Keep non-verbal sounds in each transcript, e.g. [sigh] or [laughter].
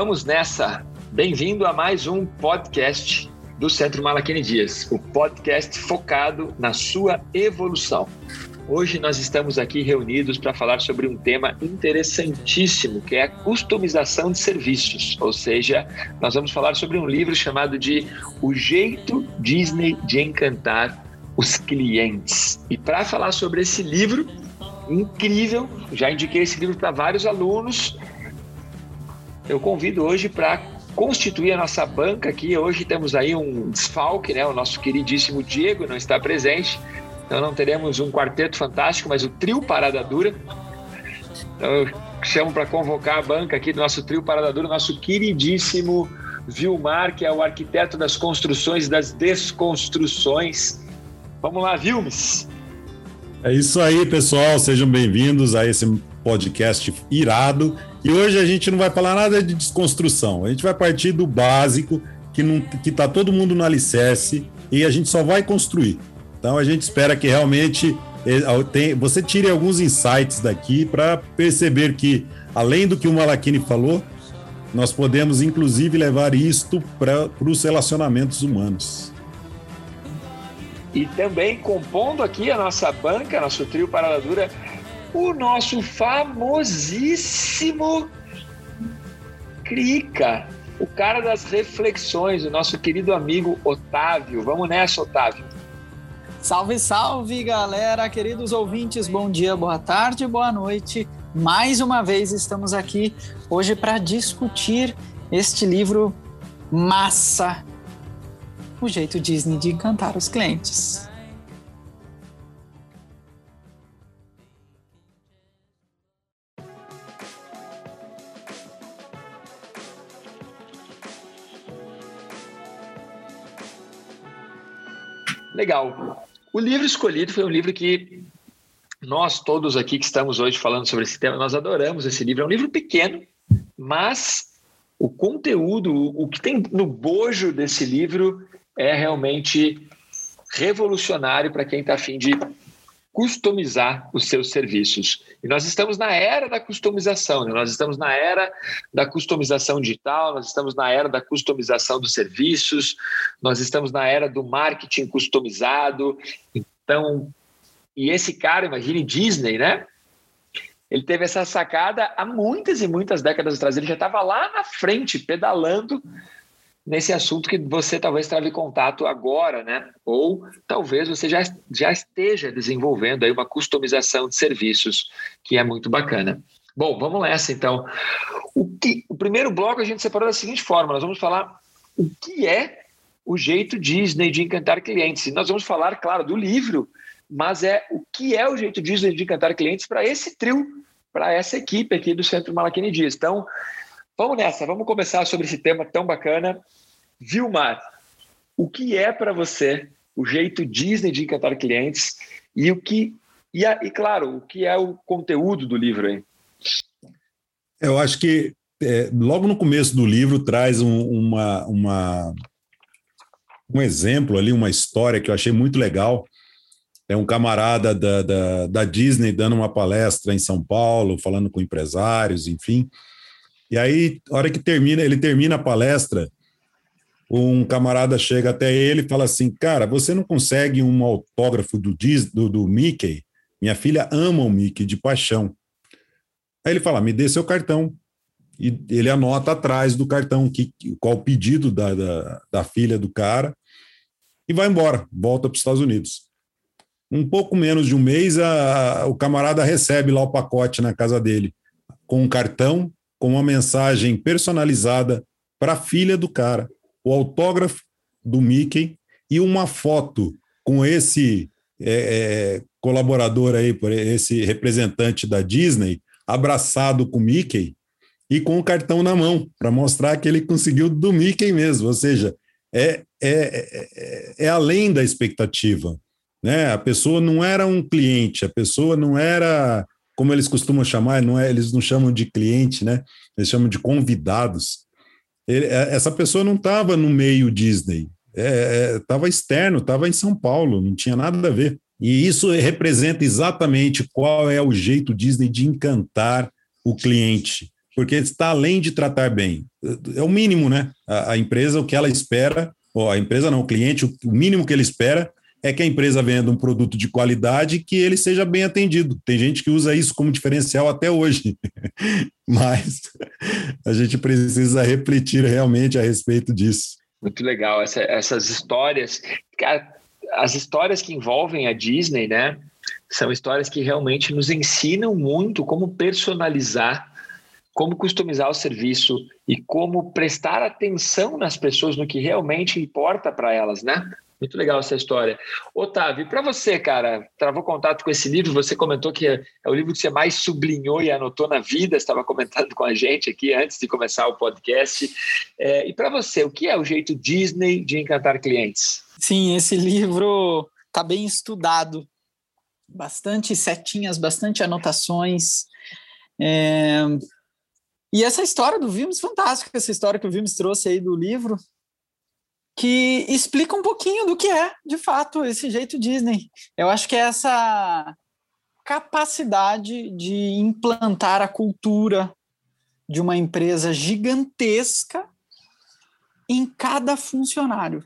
Vamos nessa! Bem-vindo a mais um podcast do Centro Malaquini Dias, o podcast focado na sua evolução. Hoje nós estamos aqui reunidos para falar sobre um tema interessantíssimo, que é a customização de serviços. Ou seja, nós vamos falar sobre um livro chamado de O Jeito Disney de Encantar os Clientes. E para falar sobre esse livro incrível, já indiquei esse livro para vários alunos. Eu convido hoje para constituir a nossa banca aqui. Hoje temos aí um desfalque, né? O nosso queridíssimo Diego não está presente. Então não teremos um quarteto fantástico, mas o trio Parada Dura. Então eu chamo para convocar a banca aqui do nosso trio Parada Dura, nosso queridíssimo Vilmar, que é o arquiteto das construções e das desconstruções. Vamos lá, Vilmes! É isso aí, pessoal. Sejam bem-vindos a esse podcast irado. E hoje a gente não vai falar nada de desconstrução. A gente vai partir do básico, que não, que tá todo mundo no alicerce e a gente só vai construir. Então a gente espera que realmente eh, você tire alguns insights daqui para perceber que, além do que o Malakini falou, nós podemos inclusive levar isto para os relacionamentos humanos. E também compondo aqui a nossa banca, nosso trio Parada Dura, o nosso famosíssimo Crica, o cara das reflexões, o nosso querido amigo Otávio. Vamos nessa, Otávio. Salve, salve, galera, queridos ouvintes, bom dia, boa tarde, boa noite. Mais uma vez estamos aqui hoje para discutir este livro massa o jeito Disney de encantar os clientes. Legal. O livro escolhido foi um livro que nós todos aqui que estamos hoje falando sobre esse tema, nós adoramos esse livro. É um livro pequeno, mas o conteúdo, o que tem no bojo desse livro é realmente revolucionário para quem está afim de customizar os seus serviços. E nós estamos na era da customização, né? nós estamos na era da customização digital, nós estamos na era da customização dos serviços, nós estamos na era do marketing customizado. Então, e esse cara, imagine Disney, né? Ele teve essa sacada há muitas e muitas décadas atrás. Ele já estava lá na frente, pedalando nesse assunto que você talvez trave contato agora, né? Ou talvez você já, já esteja desenvolvendo aí uma customização de serviços, que é muito bacana. Bom, vamos nessa então. O, que, o primeiro bloco a gente separou da seguinte forma: nós vamos falar o que é o jeito Disney de encantar clientes. E nós vamos falar, claro, do livro, mas é o que é o jeito Disney de encantar clientes para esse trio, para essa equipe aqui do Centro Malaquini Dias. Então, vamos nessa, vamos começar sobre esse tema tão bacana Vilmar, o que é para você o jeito Disney de encantar clientes e o que e, e claro, o que é o conteúdo do livro aí? Eu acho que é, logo no começo do livro traz um, uma, uma, um exemplo ali, uma história que eu achei muito legal. É um camarada da, da, da Disney dando uma palestra em São Paulo, falando com empresários, enfim. E aí, a hora que termina, ele termina a palestra, um camarada chega até ele e fala assim: Cara, você não consegue um autógrafo do, do, do Mickey? Minha filha ama o Mickey de paixão. Aí ele fala: Me dê seu cartão. E ele anota atrás do cartão que, qual o pedido da, da, da filha do cara e vai embora, volta para os Estados Unidos. Um pouco menos de um mês, a, o camarada recebe lá o pacote na casa dele, com um cartão, com uma mensagem personalizada para a filha do cara o autógrafo do Mickey e uma foto com esse é, é, colaborador aí, esse representante da Disney, abraçado com o Mickey e com o cartão na mão, para mostrar que ele conseguiu do Mickey mesmo. Ou seja, é, é, é, é, além da expectativa. Né? A pessoa não era um cliente, a pessoa não era, como eles costumam chamar, não é, eles não chamam de cliente, né? eles chamam de convidados. Ele, é, essa pessoa não estava no meio Disney, estava é, é externo, estava em São Paulo, não tinha nada a ver. E isso representa exatamente qual é o jeito Disney de encantar o cliente. porque está além de tratar bem. É o mínimo, né? A, a empresa, o que ela espera, ou a empresa não, o cliente, o, o mínimo que ele espera é que a empresa venda um produto de qualidade que ele seja bem atendido. Tem gente que usa isso como diferencial até hoje, [laughs] mas a gente precisa refletir realmente a respeito disso. Muito legal Essa, essas histórias, as histórias que envolvem a Disney, né? São histórias que realmente nos ensinam muito como personalizar, como customizar o serviço e como prestar atenção nas pessoas no que realmente importa para elas, né? Muito legal essa história. Otávio, para você, cara, travou contato com esse livro, você comentou que é, o livro que você mais sublinhou e anotou na vida, estava comentando [laughs] com a gente aqui antes de começar o podcast. É, e para você, o que é o jeito Disney de encantar clientes? Sim, esse livro está bem estudado. Bastante setinhas, bastante anotações. É... E essa história do Vimes, fantástica, essa história que o Vimes trouxe aí do livro, que explica um pouquinho do que é, de fato, esse jeito Disney. Eu acho que é essa capacidade de implantar a cultura de uma empresa gigantesca em cada funcionário.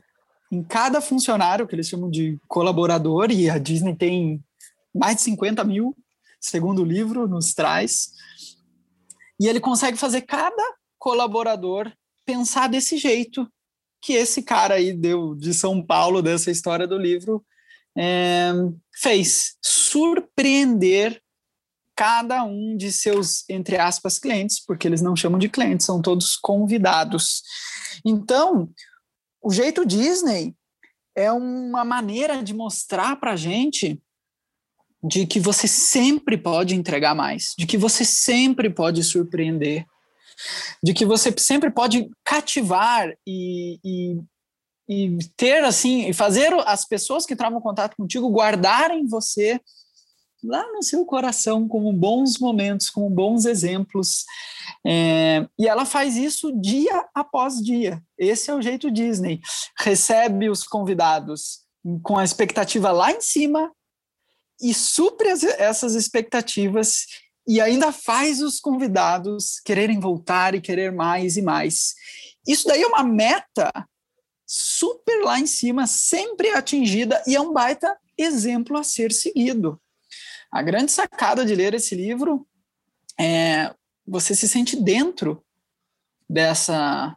Em cada funcionário, que eles chamam de colaborador, e a Disney tem mais de 50 mil, segundo o livro, nos traz. E ele consegue fazer cada colaborador pensar desse jeito que esse cara aí deu de São Paulo, dessa história do livro, é, fez surpreender cada um de seus, entre aspas, clientes, porque eles não chamam de clientes, são todos convidados. Então, o jeito Disney é uma maneira de mostrar para gente de que você sempre pode entregar mais, de que você sempre pode surpreender, de que você sempre pode cativar e, e, e ter assim, e fazer as pessoas que travam contato contigo guardarem você lá no seu coração como bons momentos, como bons exemplos. É, e ela faz isso dia após dia. Esse é o jeito Disney. Recebe os convidados com a expectativa lá em cima e supre as, essas expectativas e ainda faz os convidados quererem voltar e querer mais e mais. Isso daí é uma meta super lá em cima, sempre atingida e é um baita exemplo a ser seguido. A grande sacada de ler esse livro é você se sente dentro dessa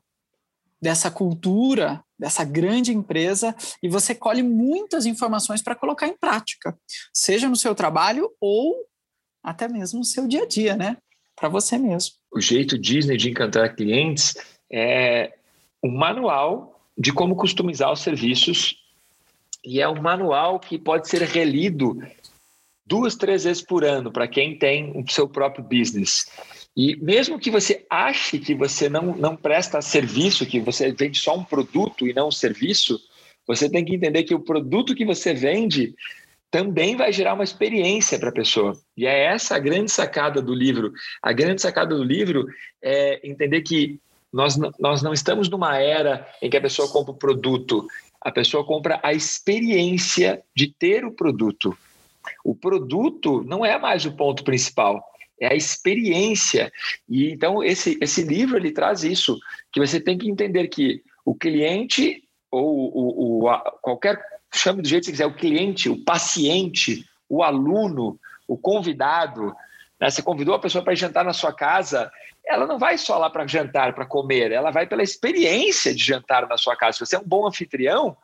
dessa cultura, dessa grande empresa e você colhe muitas informações para colocar em prática, seja no seu trabalho ou até mesmo no seu dia a dia, né? Para você mesmo. O jeito Disney de encantar clientes é um manual de como customizar os serviços e é um manual que pode ser relido duas, três vezes por ano para quem tem o seu próprio business. E mesmo que você ache que você não, não presta serviço, que você vende só um produto e não um serviço, você tem que entender que o produto que você vende também vai gerar uma experiência para a pessoa. E é essa a grande sacada do livro. A grande sacada do livro é entender que nós, nós não estamos numa era em que a pessoa compra o produto, a pessoa compra a experiência de ter o produto. O produto não é mais o ponto principal, é a experiência. E então esse, esse livro ele traz isso, que você tem que entender que o cliente ou o, o, qualquer chame do jeito que você quiser, o cliente, o paciente, o aluno, o convidado. Né? Você convidou a pessoa para jantar na sua casa, ela não vai só lá para jantar, para comer, ela vai pela experiência de jantar na sua casa. Se você é um bom anfitrião,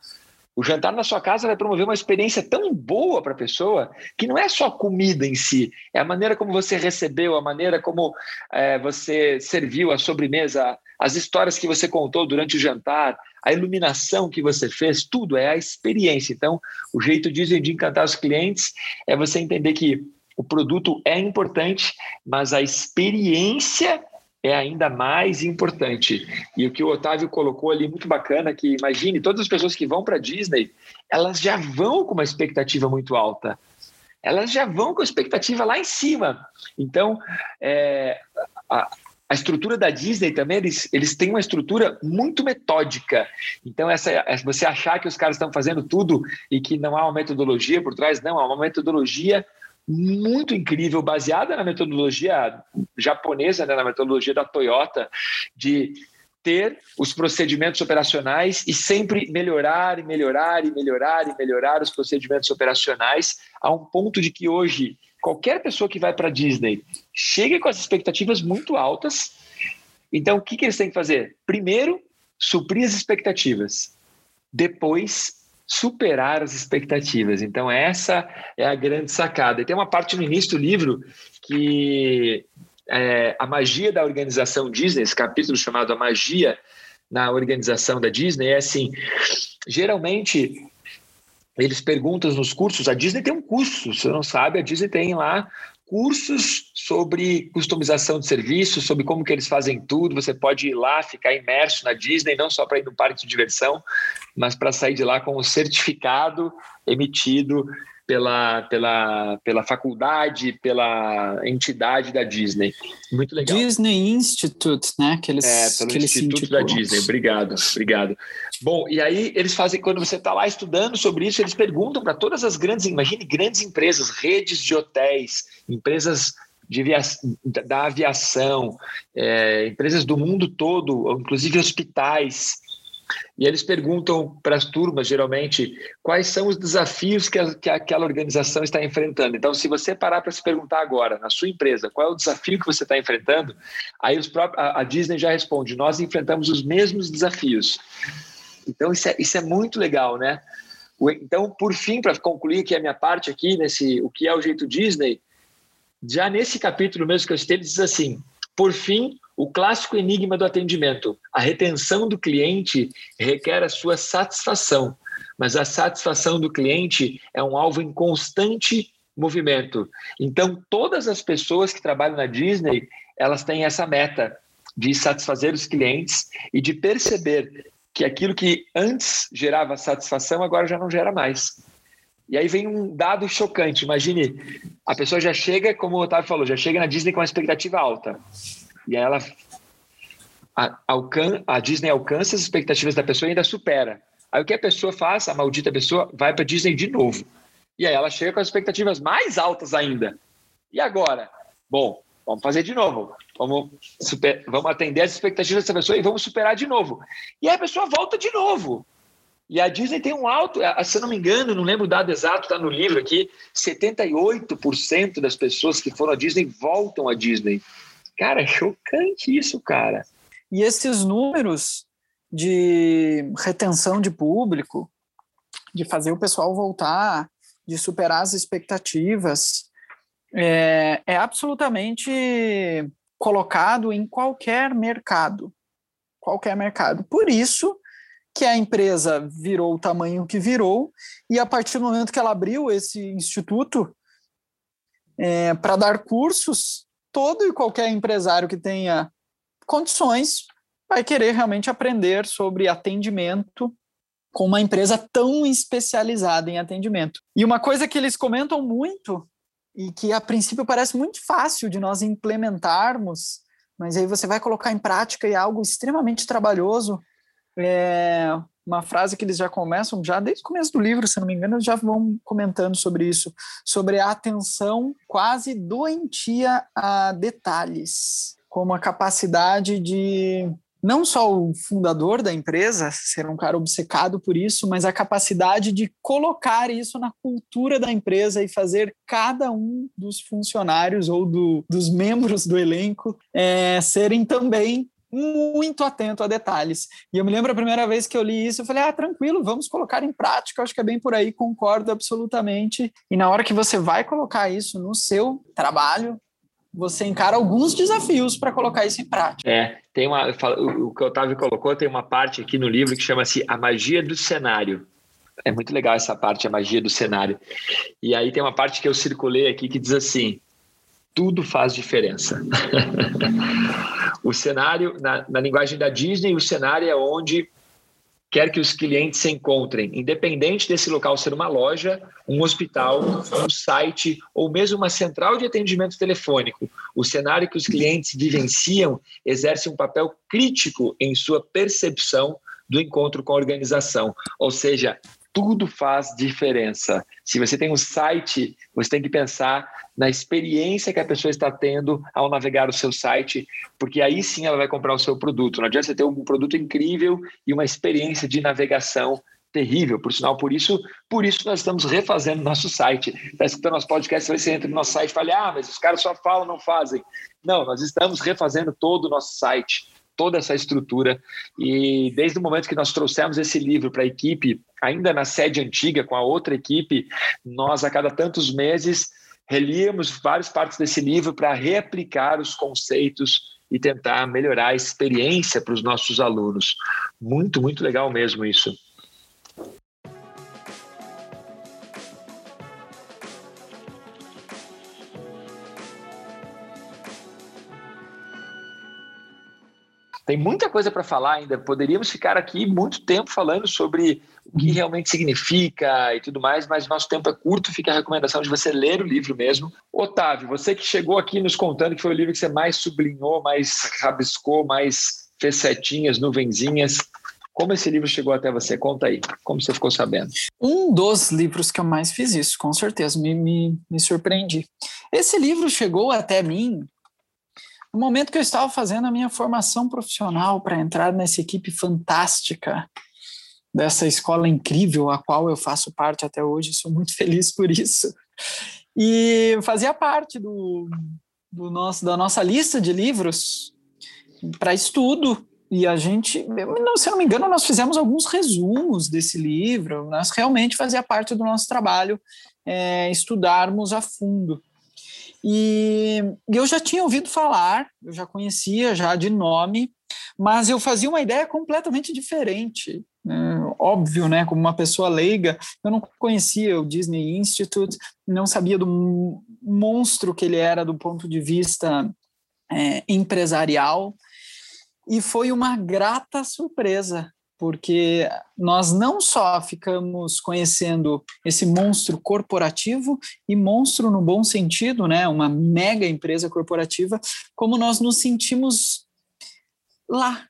o jantar na sua casa vai promover uma experiência tão boa para a pessoa que não é só a comida em si, é a maneira como você recebeu, a maneira como é, você serviu a sobremesa, as histórias que você contou durante o jantar, a iluminação que você fez, tudo é a experiência. Então, o jeito de encantar os clientes é você entender que o produto é importante, mas a experiência é ainda mais importante. E o que o Otávio colocou ali, muito bacana, que imagine, todas as pessoas que vão para Disney, elas já vão com uma expectativa muito alta. Elas já vão com a expectativa lá em cima. Então, é, a, a estrutura da Disney também, eles, eles têm uma estrutura muito metódica. Então, essa, você achar que os caras estão fazendo tudo e que não há uma metodologia por trás, não, há uma metodologia muito incrível, baseada na metodologia japonesa, né, na metodologia da Toyota, de ter os procedimentos operacionais e sempre melhorar e melhorar e melhorar e melhorar os procedimentos operacionais a um ponto de que hoje qualquer pessoa que vai para Disney chega com as expectativas muito altas. Então, o que, que eles têm que fazer? Primeiro, suprir as expectativas. Depois, superar as expectativas. Então, essa é a grande sacada. E tem uma parte no início do livro que é, a magia da organização Disney, esse capítulo chamado A Magia na Organização da Disney, é assim: geralmente eles perguntam nos cursos, a Disney tem um curso, se você não sabe, a Disney tem lá cursos sobre customização de serviços, sobre como que eles fazem tudo. Você pode ir lá, ficar imerso na Disney, não só para ir no parque de diversão, mas para sair de lá com o certificado emitido pela, pela, pela faculdade, pela entidade da Disney. Muito legal. Disney Institute, né? Que eles, é, pelo que Instituto da Disney. Obrigado, obrigado. Bom, e aí eles fazem, quando você está lá estudando sobre isso, eles perguntam para todas as grandes, imagine grandes empresas, redes de hotéis, empresas de via, da aviação, é, empresas do mundo todo, inclusive hospitais, e eles perguntam para as turmas, geralmente, quais são os desafios que, a, que aquela organização está enfrentando. Então, se você parar para se perguntar agora, na sua empresa, qual é o desafio que você está enfrentando, aí os próprios, a, a Disney já responde: nós enfrentamos os mesmos desafios. Então, isso é, isso é muito legal, né? Então, por fim, para concluir aqui a minha parte aqui, nesse o que é o jeito Disney, já nesse capítulo mesmo que eu citei, ele diz assim: por fim, o clássico enigma do atendimento. A retenção do cliente requer a sua satisfação, mas a satisfação do cliente é um alvo em constante movimento. Então, todas as pessoas que trabalham na Disney, elas têm essa meta de satisfazer os clientes e de perceber que aquilo que antes gerava satisfação agora já não gera mais. E aí vem um dado chocante. Imagine, a pessoa já chega, como o Otávio falou, já chega na Disney com uma expectativa alta. E aí ela a, a Disney alcança as expectativas da pessoa e ainda supera. Aí o que a pessoa faz, a maldita pessoa, vai para Disney de novo. E aí ela chega com as expectativas mais altas ainda. E agora? Bom, vamos fazer de novo. Vamos, super, vamos atender as expectativas dessa pessoa e vamos superar de novo. E aí a pessoa volta de novo. E a Disney tem um alto, se eu não me engano, não lembro o dado exato, está no livro aqui, 78% das pessoas que foram à Disney voltam à Disney. Cara, é chocante isso, cara. E esses números de retenção de público, de fazer o pessoal voltar, de superar as expectativas, é, é absolutamente colocado em qualquer mercado. Qualquer mercado. Por isso que a empresa virou o tamanho que virou, e a partir do momento que ela abriu esse instituto é, para dar cursos todo e qualquer empresário que tenha condições vai querer realmente aprender sobre atendimento com uma empresa tão especializada em atendimento. E uma coisa que eles comentam muito e que a princípio parece muito fácil de nós implementarmos, mas aí você vai colocar em prática e é algo extremamente trabalhoso, é uma frase que eles já começam, já desde o começo do livro, se não me engano, já vão comentando sobre isso, sobre a atenção quase doentia a detalhes, como a capacidade de não só o fundador da empresa ser um cara obcecado por isso, mas a capacidade de colocar isso na cultura da empresa e fazer cada um dos funcionários ou do, dos membros do elenco é, serem também muito atento a detalhes. E eu me lembro a primeira vez que eu li isso, eu falei: ah, tranquilo, vamos colocar em prática, acho que é bem por aí, concordo absolutamente. E na hora que você vai colocar isso no seu trabalho, você encara alguns desafios para colocar isso em prática. É, tem uma, o que o Otávio colocou, tem uma parte aqui no livro que chama-se A Magia do Cenário. É muito legal essa parte, a magia do cenário. E aí tem uma parte que eu circulei aqui que diz assim: tudo faz diferença. [laughs] o cenário, na, na, linguagem da Disney, o cenário é onde quer que os clientes se encontrem, independente desse local ser uma loja, um hospital, um site ou mesmo uma central de atendimento telefônico. O cenário que os clientes vivenciam exerce um papel crítico em sua percepção do encontro com a organização. Ou seja, tudo faz diferença. Se você tem um site, você tem que pensar na experiência que a pessoa está tendo ao navegar o seu site, porque aí sim ela vai comprar o seu produto. Não adianta você ter um produto incrível e uma experiência de navegação terrível, por sinal, por isso, por isso nós estamos refazendo nosso site. Está escutando nosso podcast, você entra no nosso site e fala, ah, mas os caras só falam, não fazem. Não, nós estamos refazendo todo o nosso site toda essa estrutura. E desde o momento que nós trouxemos esse livro para a equipe, ainda na sede antiga, com a outra equipe, nós a cada tantos meses relíamos várias partes desse livro para reaplicar os conceitos e tentar melhorar a experiência para os nossos alunos. Muito, muito legal mesmo isso. Tem muita coisa para falar ainda. Poderíamos ficar aqui muito tempo falando sobre o que realmente significa e tudo mais, mas nosso tempo é curto. Fica a recomendação de você ler o livro mesmo. Otávio, você que chegou aqui nos contando que foi o livro que você mais sublinhou, mais rabiscou, mais fez setinhas, nuvenzinhas. Como esse livro chegou até você? Conta aí. Como você ficou sabendo? Um dos livros que eu mais fiz isso, com certeza. Me, me, me surpreendi. Esse livro chegou até mim no momento que eu estava fazendo a minha formação profissional para entrar nessa equipe fantástica dessa escola incrível a qual eu faço parte até hoje, sou muito [laughs] feliz por isso. E fazia parte do, do nosso, da nossa lista de livros para estudo. E a gente, não, se eu não me engano, nós fizemos alguns resumos desse livro, nós realmente fazia parte do nosso trabalho é, estudarmos a fundo. E eu já tinha ouvido falar, eu já conhecia já de nome, mas eu fazia uma ideia completamente diferente. Né? Óbvio, né? Como uma pessoa leiga, eu não conhecia o Disney Institute, não sabia do monstro que ele era do ponto de vista é, empresarial, e foi uma grata surpresa porque nós não só ficamos conhecendo esse monstro corporativo e monstro no bom sentido, né, uma mega empresa corporativa, como nós nos sentimos lá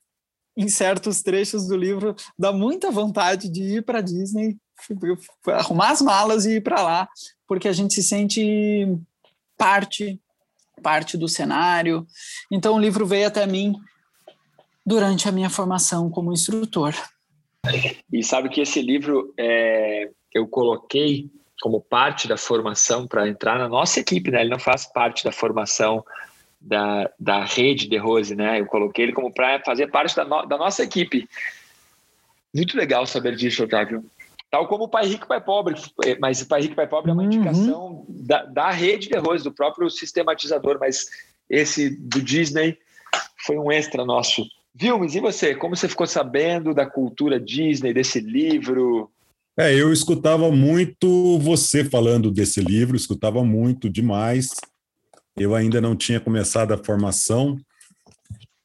em certos trechos do livro, dá muita vontade de ir para Disney, arrumar as malas e ir para lá, porque a gente se sente parte parte do cenário. Então o livro veio até mim durante a minha formação como instrutor. E sabe que esse livro é, eu coloquei como parte da formação para entrar na nossa equipe, né? Ele não faz parte da formação da, da rede de Rose, né? Eu coloquei ele como para fazer parte da, no, da nossa equipe. Muito legal saber disso, Otávio. Tal como o Pai Rico, Pai Pobre, mas o Pai Rico, Pai Pobre é uma uhum. indicação da, da rede de Rose, do próprio sistematizador, mas esse do Disney foi um extra nosso Vilmes, e você? Como você ficou sabendo da cultura Disney, desse livro? É, eu escutava muito você falando desse livro, escutava muito demais. Eu ainda não tinha começado a formação.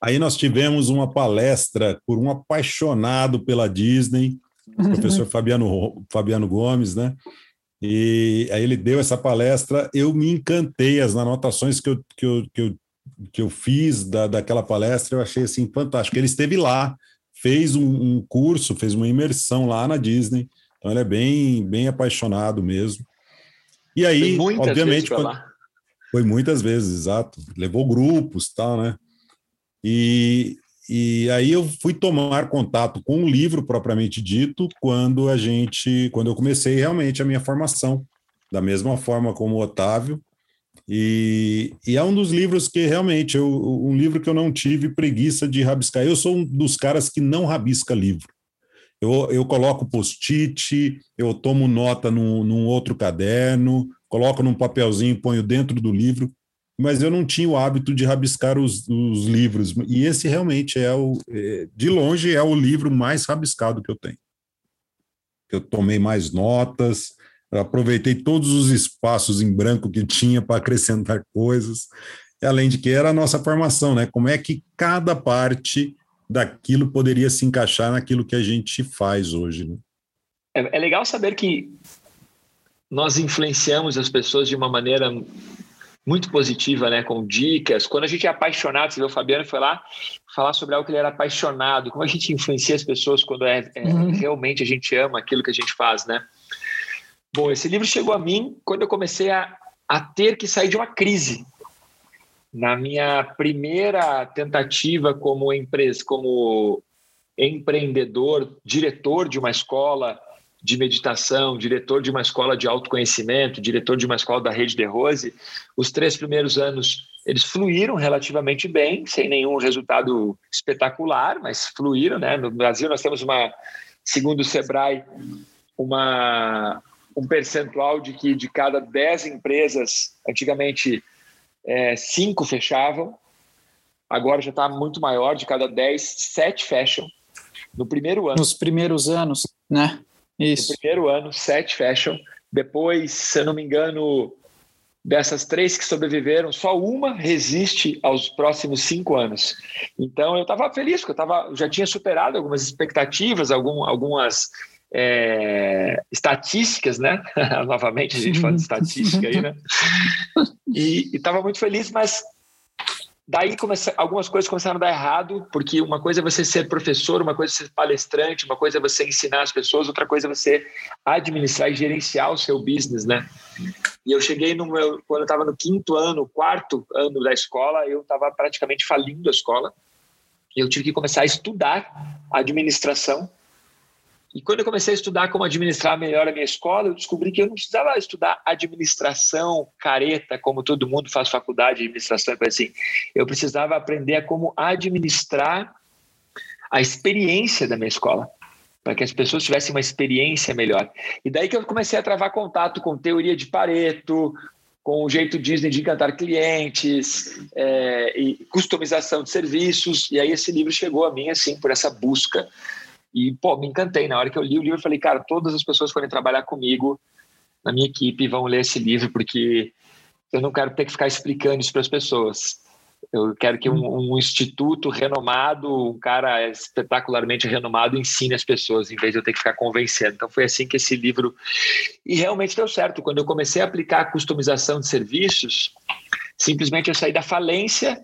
Aí nós tivemos uma palestra por um apaixonado pela Disney, o [laughs] professor Fabiano, Fabiano Gomes, né? E aí ele deu essa palestra, eu me encantei, as anotações que eu, que eu, que eu que eu fiz da, daquela palestra, eu achei assim fantástico. Ele esteve lá, fez um, um, curso, fez uma imersão lá na Disney, então ele é bem, bem apaixonado mesmo. E aí, obviamente, quando... foi muitas vezes, exato. Levou grupos, tal, né? E, e aí eu fui tomar contato com o livro propriamente dito quando a gente, quando eu comecei realmente a minha formação, da mesma forma como o Otávio, e, e, é um dos livros que realmente, eu, um livro que eu não tive preguiça de rabiscar. Eu sou um dos caras que não rabisca livro. Eu, eu coloco post-it, eu tomo nota num, num outro caderno, coloco num papelzinho, ponho dentro do livro, mas eu não tinha o hábito de rabiscar os, os livros. E esse realmente é o, é, de longe, é o livro mais rabiscado que eu tenho. Eu tomei mais notas, eu aproveitei todos os espaços em branco que tinha para acrescentar coisas. Além de que era a nossa formação, né? Como é que cada parte daquilo poderia se encaixar naquilo que a gente faz hoje. Né? É, é legal saber que nós influenciamos as pessoas de uma maneira muito positiva, né? Com dicas. Quando a gente é apaixonado, você vê o Fabiano foi lá falar sobre algo que ele era apaixonado, como a gente influencia as pessoas quando é, é uhum. realmente a gente ama aquilo que a gente faz, né? Bom, esse livro chegou a mim quando eu comecei a, a ter que sair de uma crise. Na minha primeira tentativa como empresa, como empreendedor, diretor de uma escola de meditação, diretor de uma escola de autoconhecimento, diretor de uma escola da Rede de Rose, os três primeiros anos eles fluíram relativamente bem, sem nenhum resultado espetacular, mas fluíram, né? No Brasil nós temos uma, segundo o Sebrae, uma um percentual de que de cada dez empresas, antigamente é, cinco fechavam, agora já está muito maior, de cada dez, sete fecham no primeiro ano. Nos primeiros anos, né? Isso. No primeiro ano, sete fecham. Depois, se eu não me engano, dessas três que sobreviveram, só uma resiste aos próximos cinco anos. Então, eu estava feliz, porque eu tava, já tinha superado algumas expectativas, algum, algumas é, estatísticas, né? [laughs] Novamente a gente fala de estatística aí, né? E estava muito feliz, mas daí comece... algumas coisas começaram a dar errado, porque uma coisa é você ser professor, uma coisa é ser palestrante, uma coisa é você ensinar as pessoas, outra coisa é você administrar e gerenciar o seu business, né? E eu cheguei no meu, quando eu estava no quinto ano, quarto ano da escola, eu estava praticamente falindo a escola. E eu tive que começar a estudar administração e quando eu comecei a estudar como administrar melhor a minha escola, eu descobri que eu não precisava estudar administração careta, como todo mundo faz faculdade de administração, assim. Eu precisava aprender a como administrar a experiência da minha escola, para que as pessoas tivessem uma experiência melhor. E daí que eu comecei a travar contato com teoria de Pareto, com o jeito Disney de encantar clientes, é, e customização de serviços. E aí esse livro chegou a mim, assim, por essa busca e, pô, me encantei. Na hora que eu li o livro, eu falei, cara, todas as pessoas que forem trabalhar comigo na minha equipe vão ler esse livro, porque eu não quero ter que ficar explicando isso para as pessoas. Eu quero que um, um, instituto renomado, um cara espetacularmente renomado, ensine as pessoas, em vez de eu ter que ficar convencendo. Então, foi assim que esse livro. E realmente deu certo. Quando eu comecei a aplicar a customização de serviços, simplesmente eu saí da falência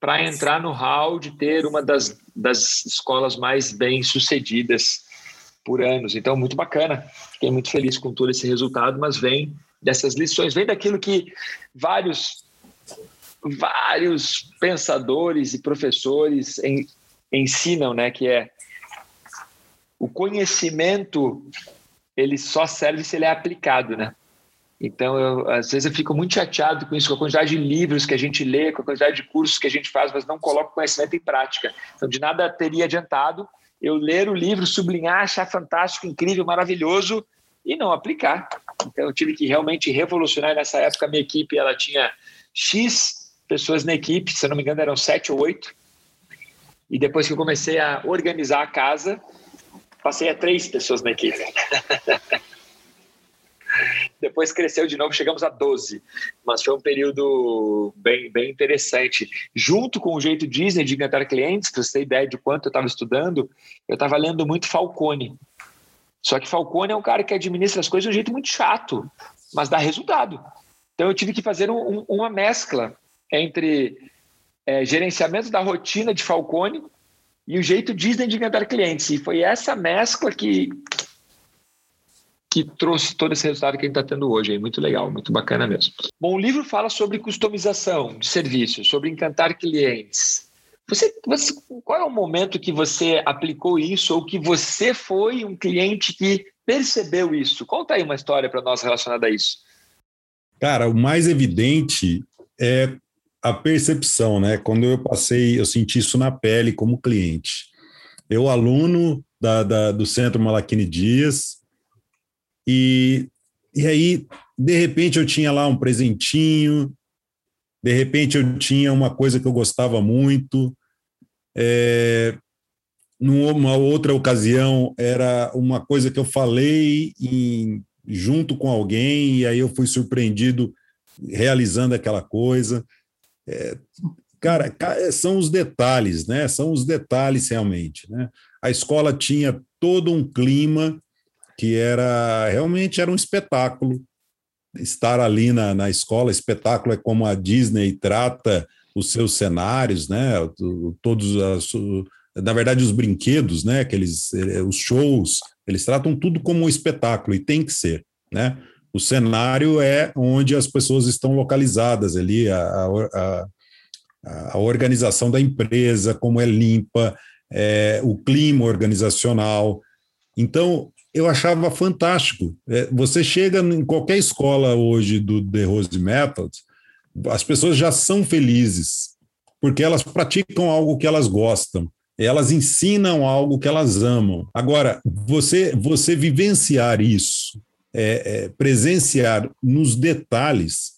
para entrar no hall de ter uma das, das escolas mais bem sucedidas por anos. Então, muito bacana. Fiquei muito feliz com todo esse resultado, mas vem dessas lições, vem daquilo que vários vários pensadores e professores en, ensinam, né, que é o conhecimento ele só serve se ele é aplicado, né? Então, eu, às vezes eu fico muito chateado com isso, com a quantidade de livros que a gente lê, com a quantidade de cursos que a gente faz, mas não coloca o conhecimento em prática. Então, de nada teria adiantado eu ler o livro, sublinhar, achar fantástico, incrível, maravilhoso e não aplicar. Então, eu tive que realmente revolucionar. Nessa época, a minha equipe ela tinha X pessoas na equipe, se eu não me engano, eram sete ou oito. E depois que eu comecei a organizar a casa, passei a três pessoas na equipe. [laughs] Depois cresceu de novo, chegamos a 12. Mas foi um período bem, bem interessante. Junto com o jeito Disney de encantar clientes, para você ter ideia de quanto eu estava estudando, eu estava lendo muito Falcone. Só que Falcone é um cara que administra as coisas de um jeito muito chato, mas dá resultado. Então eu tive que fazer um, uma mescla entre é, gerenciamento da rotina de Falcone e o jeito Disney de encantar clientes. E foi essa mescla que que trouxe todo esse resultado que a gente está tendo hoje. É muito legal, muito bacana mesmo. Bom, o livro fala sobre customização de serviços, sobre encantar clientes. Você, você, qual é o momento que você aplicou isso ou que você foi um cliente que percebeu isso? Conta aí uma história para nós relacionada a isso. Cara, o mais evidente é a percepção, né? Quando eu passei, eu senti isso na pele como cliente. Eu, aluno da, da do Centro Malaquini Dias, e, e aí, de repente, eu tinha lá um presentinho, de repente, eu tinha uma coisa que eu gostava muito. É, numa outra ocasião, era uma coisa que eu falei em, junto com alguém, e aí eu fui surpreendido realizando aquela coisa. É, cara, são os detalhes, né? São os detalhes realmente, né? A escola tinha todo um clima que era realmente era um espetáculo. estar ali na, na escola, espetáculo é como a Disney trata os seus cenários, né? Todos as, na verdade os brinquedos, né? Aqueles eh, os shows, eles tratam tudo como um espetáculo e tem que ser, né? O cenário é onde as pessoas estão localizadas ali, a, a, a organização da empresa, como é limpa, é, o clima organizacional. Então, eu achava fantástico. É, você chega em qualquer escola hoje do The Rose Method, as pessoas já são felizes, porque elas praticam algo que elas gostam. Elas ensinam algo que elas amam. Agora, você, você vivenciar isso, é, é, presenciar nos detalhes,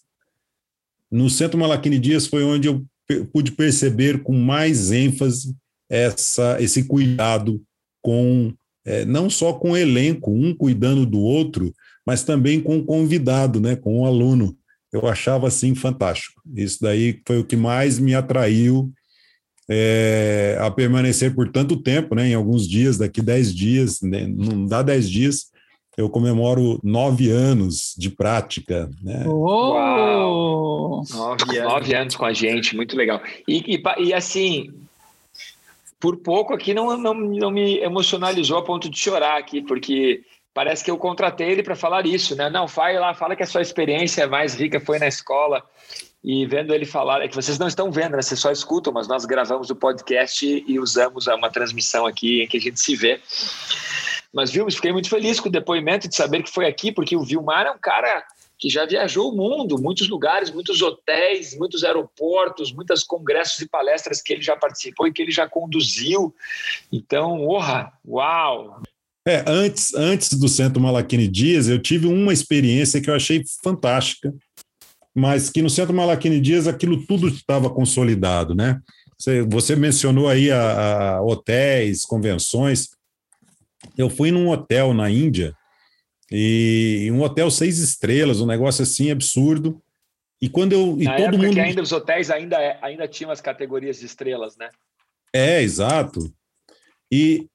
no Centro Malaquini Dias foi onde eu pude perceber com mais ênfase essa, esse cuidado com é, não só com o elenco, um cuidando do outro, mas também com o convidado, né, com o aluno. Eu achava assim fantástico. Isso daí foi o que mais me atraiu é, a permanecer por tanto tempo, né? Em alguns dias, daqui dez dias, né, não dá dez dias, eu comemoro nove anos de prática. Né? Uau! Nove, nove anos com a gente, muito legal. E, e, e assim, por pouco aqui não, não, não me emocionalizou a ponto de chorar aqui, porque parece que eu contratei ele para falar isso, né? Não, vai lá, fala que a sua experiência mais rica foi na escola. E vendo ele falar, é que vocês não estão vendo, né? Vocês só escutam, mas nós gravamos o podcast e usamos uma transmissão aqui em que a gente se vê. Mas, viu, fiquei muito feliz com o depoimento de saber que foi aqui, porque o Vilmar é um cara que já viajou o mundo, muitos lugares, muitos hotéis, muitos aeroportos, muitos congressos e palestras que ele já participou e que ele já conduziu. Então, orra, uau! É, antes, antes do Centro Malaquini Dias, eu tive uma experiência que eu achei fantástica, mas que no Centro Malaquini Dias aquilo tudo estava consolidado, né? Você, você mencionou aí a, a hotéis, convenções. Eu fui num hotel na Índia e um hotel seis estrelas, um negócio assim absurdo. E quando eu. E Na todo mundo. que ainda os hotéis ainda, ainda tinham as categorias de estrelas, né? É, exato. E,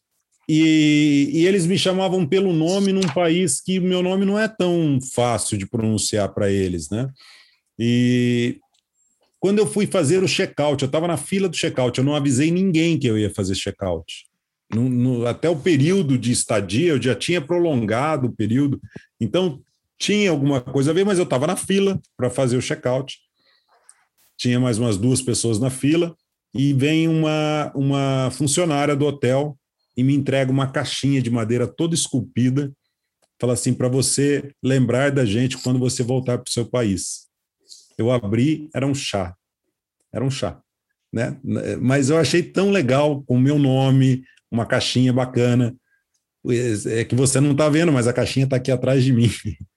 e, e, eles me chamavam pelo nome num país que meu nome não é tão fácil de pronunciar para eles, né? E quando eu fui fazer o check-out, eu estava na fila do check-out, eu não avisei ninguém que eu ia fazer check-out. No, no, até o período de estadia, eu já tinha prolongado o período, então tinha alguma coisa a ver, mas eu estava na fila para fazer o check-out. Tinha mais umas duas pessoas na fila, e vem uma, uma funcionária do hotel e me entrega uma caixinha de madeira toda esculpida. Fala assim: para você lembrar da gente quando você voltar para o seu país. Eu abri, era um chá. Era um chá. Né? Mas eu achei tão legal com o meu nome, uma caixinha bacana. É que você não está vendo, mas a caixinha está aqui atrás de mim. [laughs]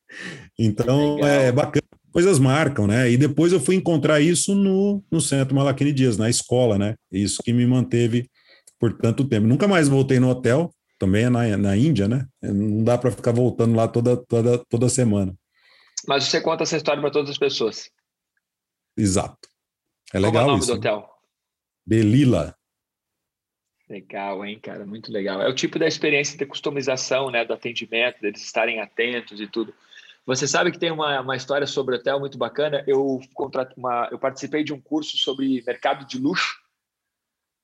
Então é bacana, coisas marcam, né? E depois eu fui encontrar isso no, no Centro Malaquini Dias, na escola, né? Isso que me manteve por tanto tempo. Nunca mais voltei no hotel, também é na, na Índia, né? Não dá para ficar voltando lá toda, toda, toda semana. Mas você conta essa história para todas as pessoas. Exato. É legal Qual é o nome isso. do hotel? Belila. Legal, hein, cara? Muito legal. É o tipo da experiência de customização, né? Do atendimento, deles estarem atentos e tudo. Você sabe que tem uma, uma história sobre hotel muito bacana. Eu, uma, eu participei de um curso sobre mercado de luxo.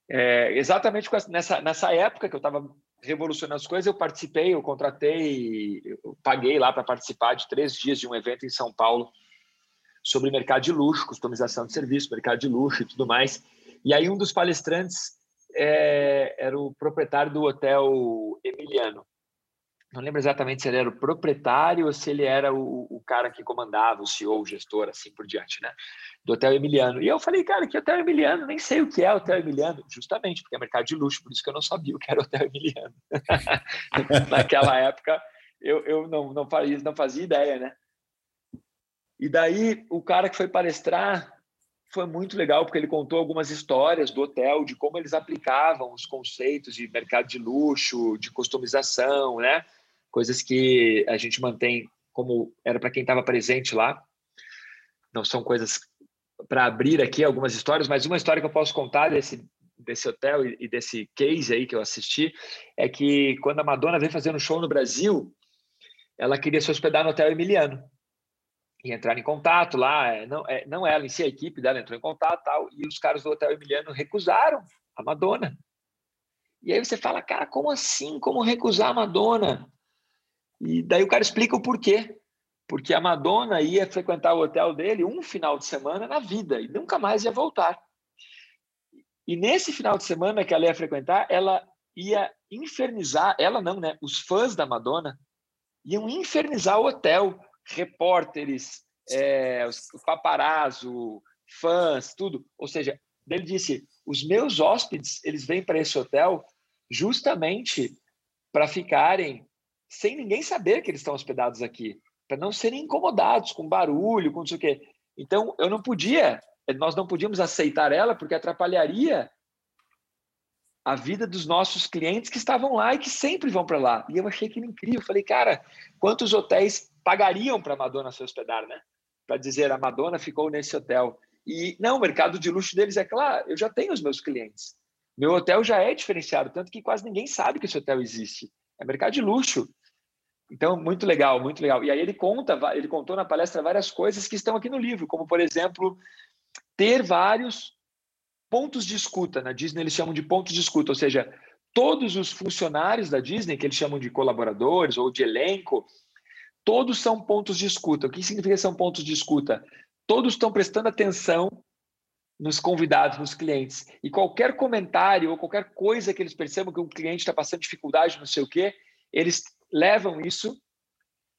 É, exatamente nessa, nessa época que eu estava revolucionando as coisas, eu participei, eu contratei, eu paguei lá para participar de três dias de um evento em São Paulo sobre mercado de luxo, customização de serviço, mercado de luxo e tudo mais. E aí um dos palestrantes é, era o proprietário do hotel Emiliano. Não lembro exatamente se ele era o proprietário ou se ele era o, o cara que comandava, o CEO, o gestor, assim por diante, né? Do Hotel Emiliano. E eu falei, cara, que Hotel Emiliano? Nem sei o que é Hotel Emiliano. Justamente, porque é mercado de luxo, por isso que eu não sabia o que era Hotel Emiliano. [laughs] Naquela época, eu, eu não, não, fazia, não fazia ideia, né? E daí, o cara que foi palestrar foi muito legal porque ele contou algumas histórias do hotel, de como eles aplicavam os conceitos de mercado de luxo, de customização, né? Coisas que a gente mantém como era para quem estava presente lá. Não são coisas para abrir aqui algumas histórias, mas uma história que eu posso contar desse desse hotel e desse case aí que eu assisti é que quando a Madonna veio fazendo um show no Brasil, ela queria se hospedar no Hotel Emiliano. E entraram em contato lá, é, não, é, não ela em si, a equipe dela entrou em contato tal, e os caras do Hotel Emiliano recusaram a Madonna. E aí você fala, cara, como assim? Como recusar a Madonna? E daí o cara explica o porquê. Porque a Madonna ia frequentar o hotel dele um final de semana na vida e nunca mais ia voltar. E nesse final de semana que ela ia frequentar, ela ia infernizar, ela não, né? Os fãs da Madonna iam infernizar o hotel, repórteres, é, os paparazzo, fãs, tudo. Ou seja, ele disse: os meus hóspedes eles vêm para esse hotel justamente para ficarem sem ninguém saber que eles estão hospedados aqui, para não serem incomodados com barulho, com não sei o quê. Então eu não podia, nós não podíamos aceitar ela porque atrapalharia a vida dos nossos clientes que estavam lá e que sempre vão para lá. E eu achei aquilo incrível. Eu falei, cara, quantos hotéis pagariam para a Madonna se hospedar, né? Para dizer, a Madonna ficou nesse hotel. E não, o mercado de luxo deles é claro, eu já tenho os meus clientes. Meu hotel já é diferenciado, tanto que quase ninguém sabe que esse hotel existe. É mercado de luxo. Então, muito legal, muito legal. E aí ele conta, ele contou na palestra várias coisas que estão aqui no livro, como por exemplo, ter vários pontos de escuta. Na Disney eles chamam de pontos de escuta, ou seja, todos os funcionários da Disney, que eles chamam de colaboradores ou de elenco, todos são pontos de escuta. O que significa são pontos de escuta? Todos estão prestando atenção nos convidados, nos clientes. E qualquer comentário ou qualquer coisa que eles percebam que um cliente está passando dificuldade, não sei o quê, eles levam isso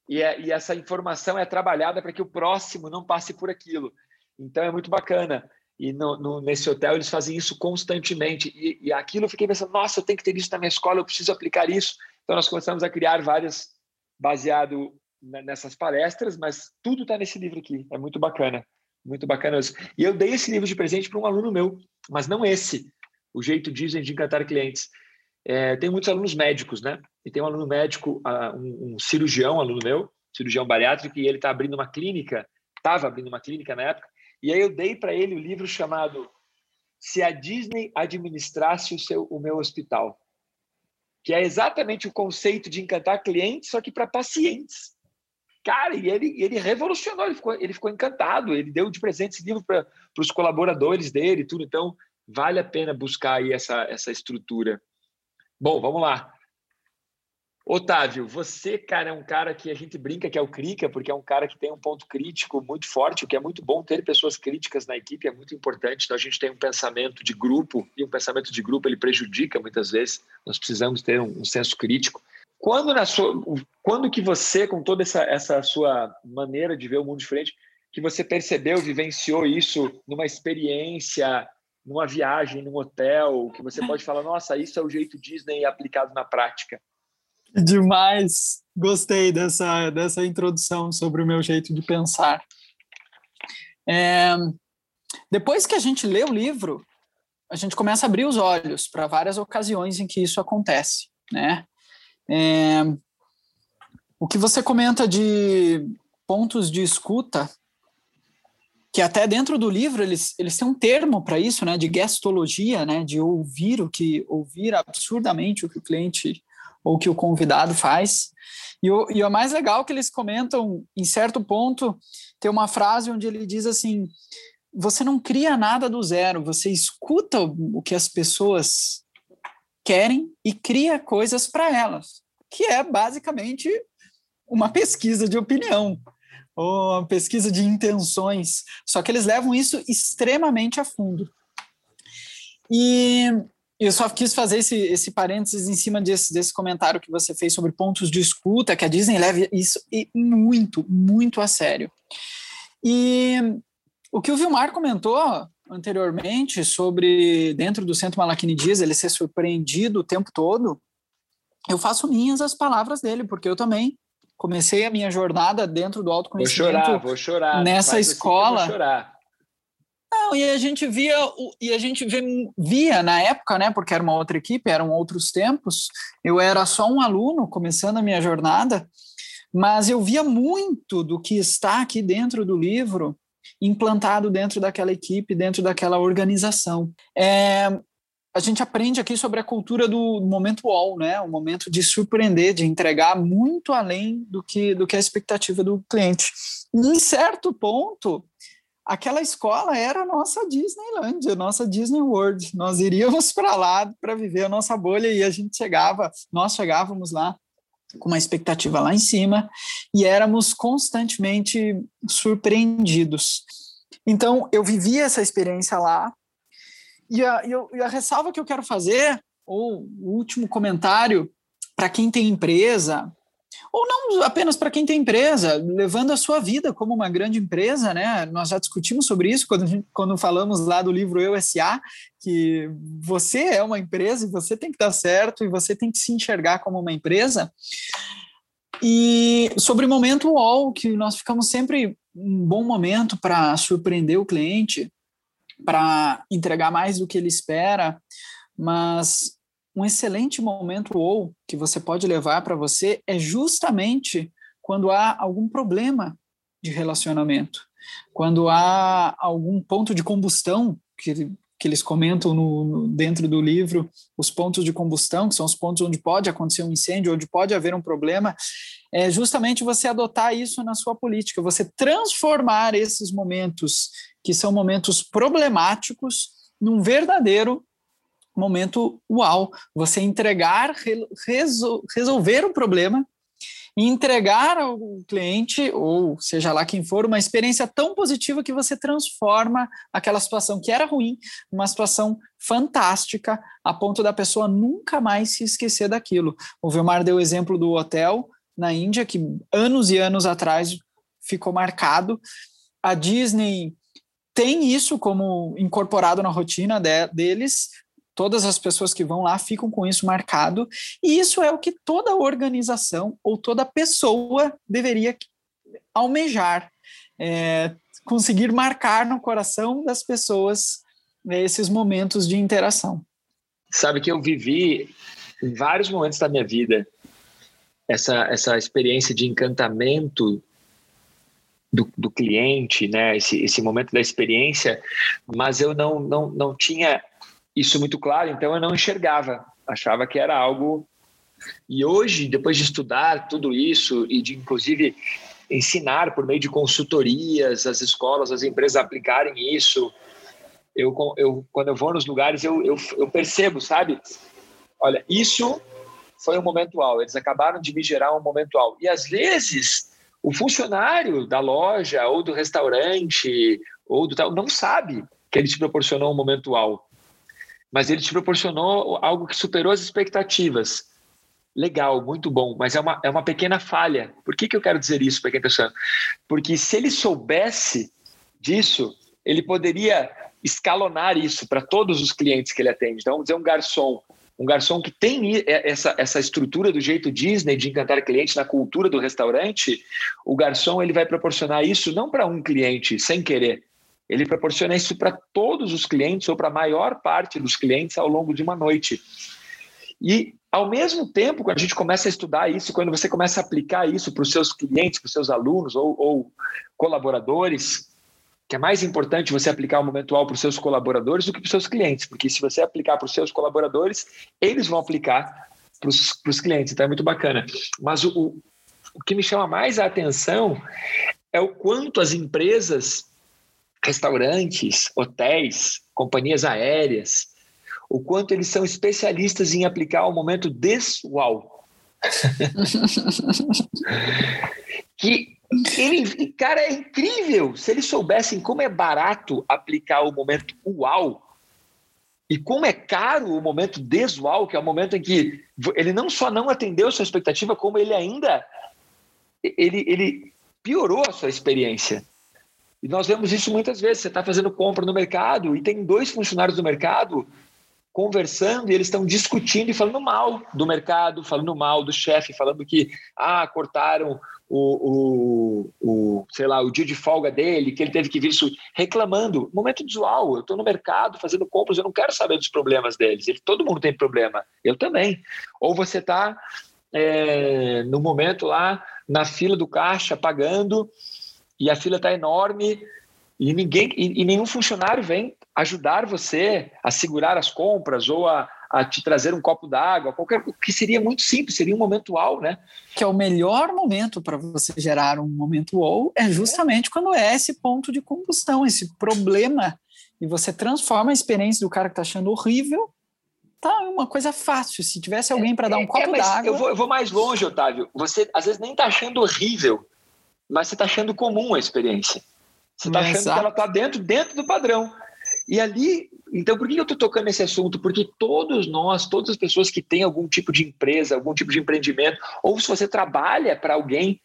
e, é, e essa informação é trabalhada para que o próximo não passe por aquilo. Então é muito bacana. E no, no, nesse hotel eles fazem isso constantemente. E, e aquilo eu fiquei pensando, nossa, eu tenho que ter isso na minha escola, eu preciso aplicar isso. Então nós começamos a criar várias baseado nessas palestras, mas tudo está nesse livro aqui. É muito bacana, muito bacana isso. E eu dei esse livro de presente para um aluno meu, mas não esse. O jeito Disney de encantar clientes. É, tem muitos alunos médicos, né? E tem um aluno médico, um, um cirurgião, aluno meu, cirurgião bariátrico, e ele está abrindo uma clínica, estava abrindo uma clínica na época, e aí eu dei para ele o livro chamado Se a Disney administrasse o, seu, o meu hospital, que é exatamente o conceito de encantar clientes, só que para pacientes. Cara, e ele, ele revolucionou, ele ficou, ele ficou encantado, ele deu de presente esse livro para os colaboradores dele tudo. Então, vale a pena buscar aí essa, essa estrutura. Bom, vamos lá. Otávio, você, cara, é um cara que a gente brinca que é o Crica, porque é um cara que tem um ponto crítico muito forte, o que é muito bom ter pessoas críticas na equipe, é muito importante. Então, a gente tem um pensamento de grupo, e um pensamento de grupo ele prejudica muitas vezes. Nós precisamos ter um, um senso crítico. Quando, na sua, quando que você, com toda essa, essa sua maneira de ver o mundo diferente, que você percebeu, vivenciou isso numa experiência, numa viagem, num hotel, que você pode falar, nossa, isso é o jeito Disney aplicado na prática? Demais. Gostei dessa, dessa introdução sobre o meu jeito de pensar. É, depois que a gente lê o livro, a gente começa a abrir os olhos para várias ocasiões em que isso acontece, né? É, o que você comenta de pontos de escuta, que até dentro do livro eles, eles têm um termo para isso, né, de gestologia, né, de ouvir o que ouvir absurdamente o que o cliente ou que o convidado faz. E o, e o mais legal é que eles comentam, em certo ponto, tem uma frase onde ele diz assim: você não cria nada do zero, você escuta o que as pessoas querem e cria coisas para elas, que é basicamente uma pesquisa de opinião ou uma pesquisa de intenções. Só que eles levam isso extremamente a fundo. E eu só quis fazer esse, esse parênteses em cima desse, desse comentário que você fez sobre pontos de escuta, que a Disney leva isso muito, muito a sério. E o que o Vilmar comentou anteriormente sobre dentro do Centro Malaquini Dias ele ser surpreendido o tempo todo, eu faço minhas as palavras dele, porque eu também comecei a minha jornada dentro do autoconhecimento. Vou chorar, vou chorar. Nessa escola. Assim vou chorar. Não, e a gente via, e a gente via na época, né, porque era uma outra equipe, eram outros tempos, eu era só um aluno começando a minha jornada, mas eu via muito do que está aqui dentro do livro implantado dentro daquela equipe, dentro daquela organização. É, a gente aprende aqui sobre a cultura do momento all, né? O momento de surpreender, de entregar muito além do que do que a expectativa do cliente. em certo ponto, aquela escola era a nossa Disneyland, a nossa Disney World. Nós iríamos para lá para viver a nossa bolha e a gente chegava, nós chegávamos lá com uma expectativa lá em cima e éramos constantemente surpreendidos. Então, eu vivi essa experiência lá e a, e a ressalva que eu quero fazer, ou o último comentário, para quem tem empresa, ou não apenas para quem tem empresa, levando a sua vida como uma grande empresa, né? Nós já discutimos sobre isso quando, gente, quando falamos lá do livro Eu SA, que você é uma empresa e você tem que dar certo e você tem que se enxergar como uma empresa. E sobre o momento UOL, que nós ficamos sempre um bom momento para surpreender o cliente, para entregar mais do que ele espera, mas um excelente momento ou que você pode levar para você é justamente quando há algum problema de relacionamento, quando há algum ponto de combustão que, que eles comentam no, no, dentro do livro, os pontos de combustão, que são os pontos onde pode acontecer um incêndio, onde pode haver um problema, é justamente você adotar isso na sua política, você transformar esses momentos que são momentos problemáticos num verdadeiro momento uau, você entregar, resol, resolver um problema e entregar ao cliente, ou seja lá quem for, uma experiência tão positiva que você transforma aquela situação que era ruim numa situação fantástica, a ponto da pessoa nunca mais se esquecer daquilo. O Vilmar deu o exemplo do hotel na Índia, que anos e anos atrás ficou marcado. A Disney tem isso como incorporado na rotina de, deles, todas as pessoas que vão lá ficam com isso marcado, e isso é o que toda organização ou toda pessoa deveria almejar, é, conseguir marcar no coração das pessoas né, esses momentos de interação. Sabe que eu vivi em vários momentos da minha vida essa, essa experiência de encantamento do, do cliente, né? Esse, esse momento da experiência, mas eu não, não, não tinha isso muito claro, então eu não enxergava, achava que era algo. E hoje, depois de estudar tudo isso e de inclusive ensinar por meio de consultorias as escolas, as empresas aplicarem isso, eu, eu quando eu vou nos lugares eu, eu, eu percebo, sabe? Olha, isso foi um momentual. Eles acabaram de me gerar um momentual. E às vezes o funcionário da loja ou do restaurante ou do tal não sabe que ele te proporcionou um momentual mas ele te proporcionou algo que superou as expectativas. Legal, muito bom, mas é uma, é uma pequena falha. Por que, que eu quero dizer isso para quem está pensando? Porque se ele soubesse disso, ele poderia escalonar isso para todos os clientes que ele atende. Então, vamos dizer, um garçom, um garçom que tem essa, essa estrutura do jeito Disney de encantar cliente na cultura do restaurante, o garçom ele vai proporcionar isso não para um cliente sem querer, ele proporciona isso para todos os clientes ou para a maior parte dos clientes ao longo de uma noite. E, ao mesmo tempo, quando a gente começa a estudar isso, quando você começa a aplicar isso para os seus clientes, para os seus alunos ou, ou colaboradores, que é mais importante você aplicar o momentual para os seus colaboradores do que para os seus clientes, porque se você aplicar para os seus colaboradores, eles vão aplicar para os, para os clientes, então é muito bacana. Mas o, o, o que me chama mais a atenção é o quanto as empresas restaurantes, hotéis, companhias aéreas, o quanto eles são especialistas em aplicar o momento desual. [laughs] que ele, cara, é incrível. Se eles soubessem como é barato aplicar o momento uau e como é caro o momento desual, que é o momento em que ele não só não atendeu sua expectativa, como ele ainda ele, ele piorou a sua experiência. E nós vemos isso muitas vezes. Você está fazendo compra no mercado e tem dois funcionários do mercado conversando e eles estão discutindo e falando mal do mercado, falando mal do chefe, falando que ah, cortaram o, o, o, sei lá, o dia de folga dele, que ele teve que vir isso, reclamando. Momento visual, eu estou no mercado fazendo compras, eu não quero saber dos problemas deles. Ele, todo mundo tem problema, eu também. Ou você está é, no momento lá na fila do caixa pagando e a fila está enorme e ninguém e, e, nenhum funcionário vem ajudar você a segurar as compras ou a, a te trazer um copo d'água, qualquer que seria muito simples, seria um momento wow, né? Que é o melhor momento para você gerar um momento wow, é justamente quando é esse ponto de combustão, esse problema, e você transforma a experiência do cara que está achando horrível tá uma coisa fácil. Se tivesse alguém para dar um é, copo é, d'água. Eu eu vou mais longe, Otávio. Você às vezes nem está achando horrível, mas você está achando comum a experiência. Você está achando que ela está dentro, dentro do padrão. E ali, então, por que eu estou tocando nesse assunto? Porque todos nós, todas as pessoas que têm algum tipo de empresa, algum tipo de empreendimento, ou se você trabalha para alguém,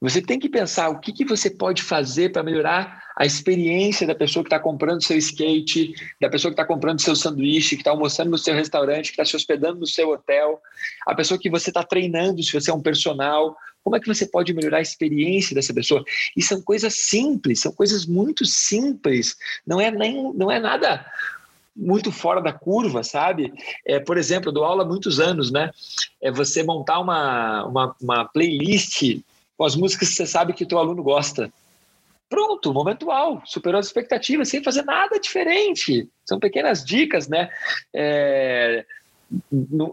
você tem que pensar o que, que você pode fazer para melhorar a experiência da pessoa que está comprando seu skate, da pessoa que está comprando seu sanduíche, que está almoçando no seu restaurante, que está se hospedando no seu hotel, a pessoa que você está treinando, se você é um personal. Como é que você pode melhorar a experiência dessa pessoa? E são coisas simples, são coisas muito simples. Não é nem, não é nada muito fora da curva, sabe? É, por exemplo, eu dou aula há muitos anos, né? É você montar uma, uma, uma playlist com as músicas que você sabe que o teu aluno gosta. Pronto, momento uau, superou as expectativas, sem fazer nada diferente. São pequenas dicas, né? É,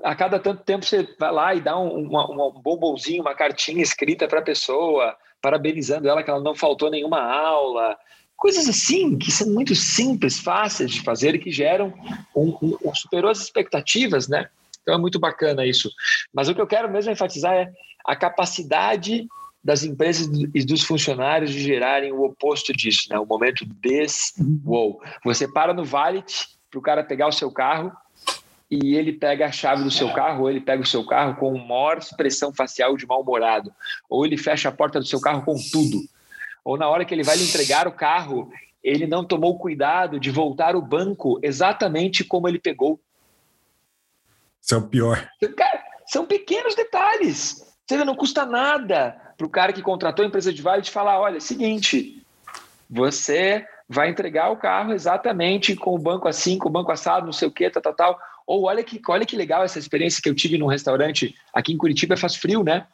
a cada tanto tempo você vai lá e dá um, uma, um bombonzinho, uma cartinha escrita para a pessoa, parabenizando ela que ela não faltou nenhuma aula. Coisas assim, que são muito simples, fáceis de fazer e que geram um, um, um superou as expectativas, né? Então é muito bacana isso. Mas o que eu quero mesmo enfatizar é a capacidade das empresas e dos funcionários de gerarem o oposto disso, né? o momento des wow. Você para no valet para o cara pegar o seu carro e ele pega a chave do seu carro, ou ele pega o seu carro com maior expressão facial de mal-humorado, ou ele fecha a porta do seu carro com tudo, ou na hora que ele vai lhe entregar o carro, ele não tomou cuidado de voltar o banco exatamente como ele pegou. Isso é o pior. Cara, são pequenos detalhes. Você não custa nada para o cara que contratou a empresa de vale te falar: olha, seguinte, você vai entregar o carro exatamente com o banco assim, com o banco assado, não sei o que, tal, tal, tal. Ou olha que, olha que legal essa experiência que eu tive num restaurante aqui em Curitiba, faz frio, né?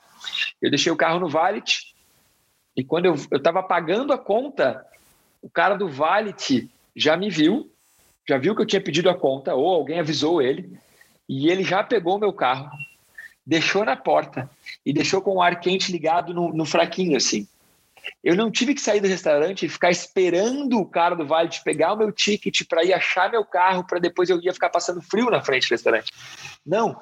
Eu deixei o carro no Valet e quando eu estava pagando a conta, o cara do Valet já me viu, já viu que eu tinha pedido a conta, ou alguém avisou ele, e ele já pegou o meu carro deixou na porta e deixou com o ar quente ligado no, no fraquinho, assim. Eu não tive que sair do restaurante e ficar esperando o cara do Vale de pegar o meu ticket para ir achar meu carro para depois eu ia ficar passando frio na frente do restaurante. Não,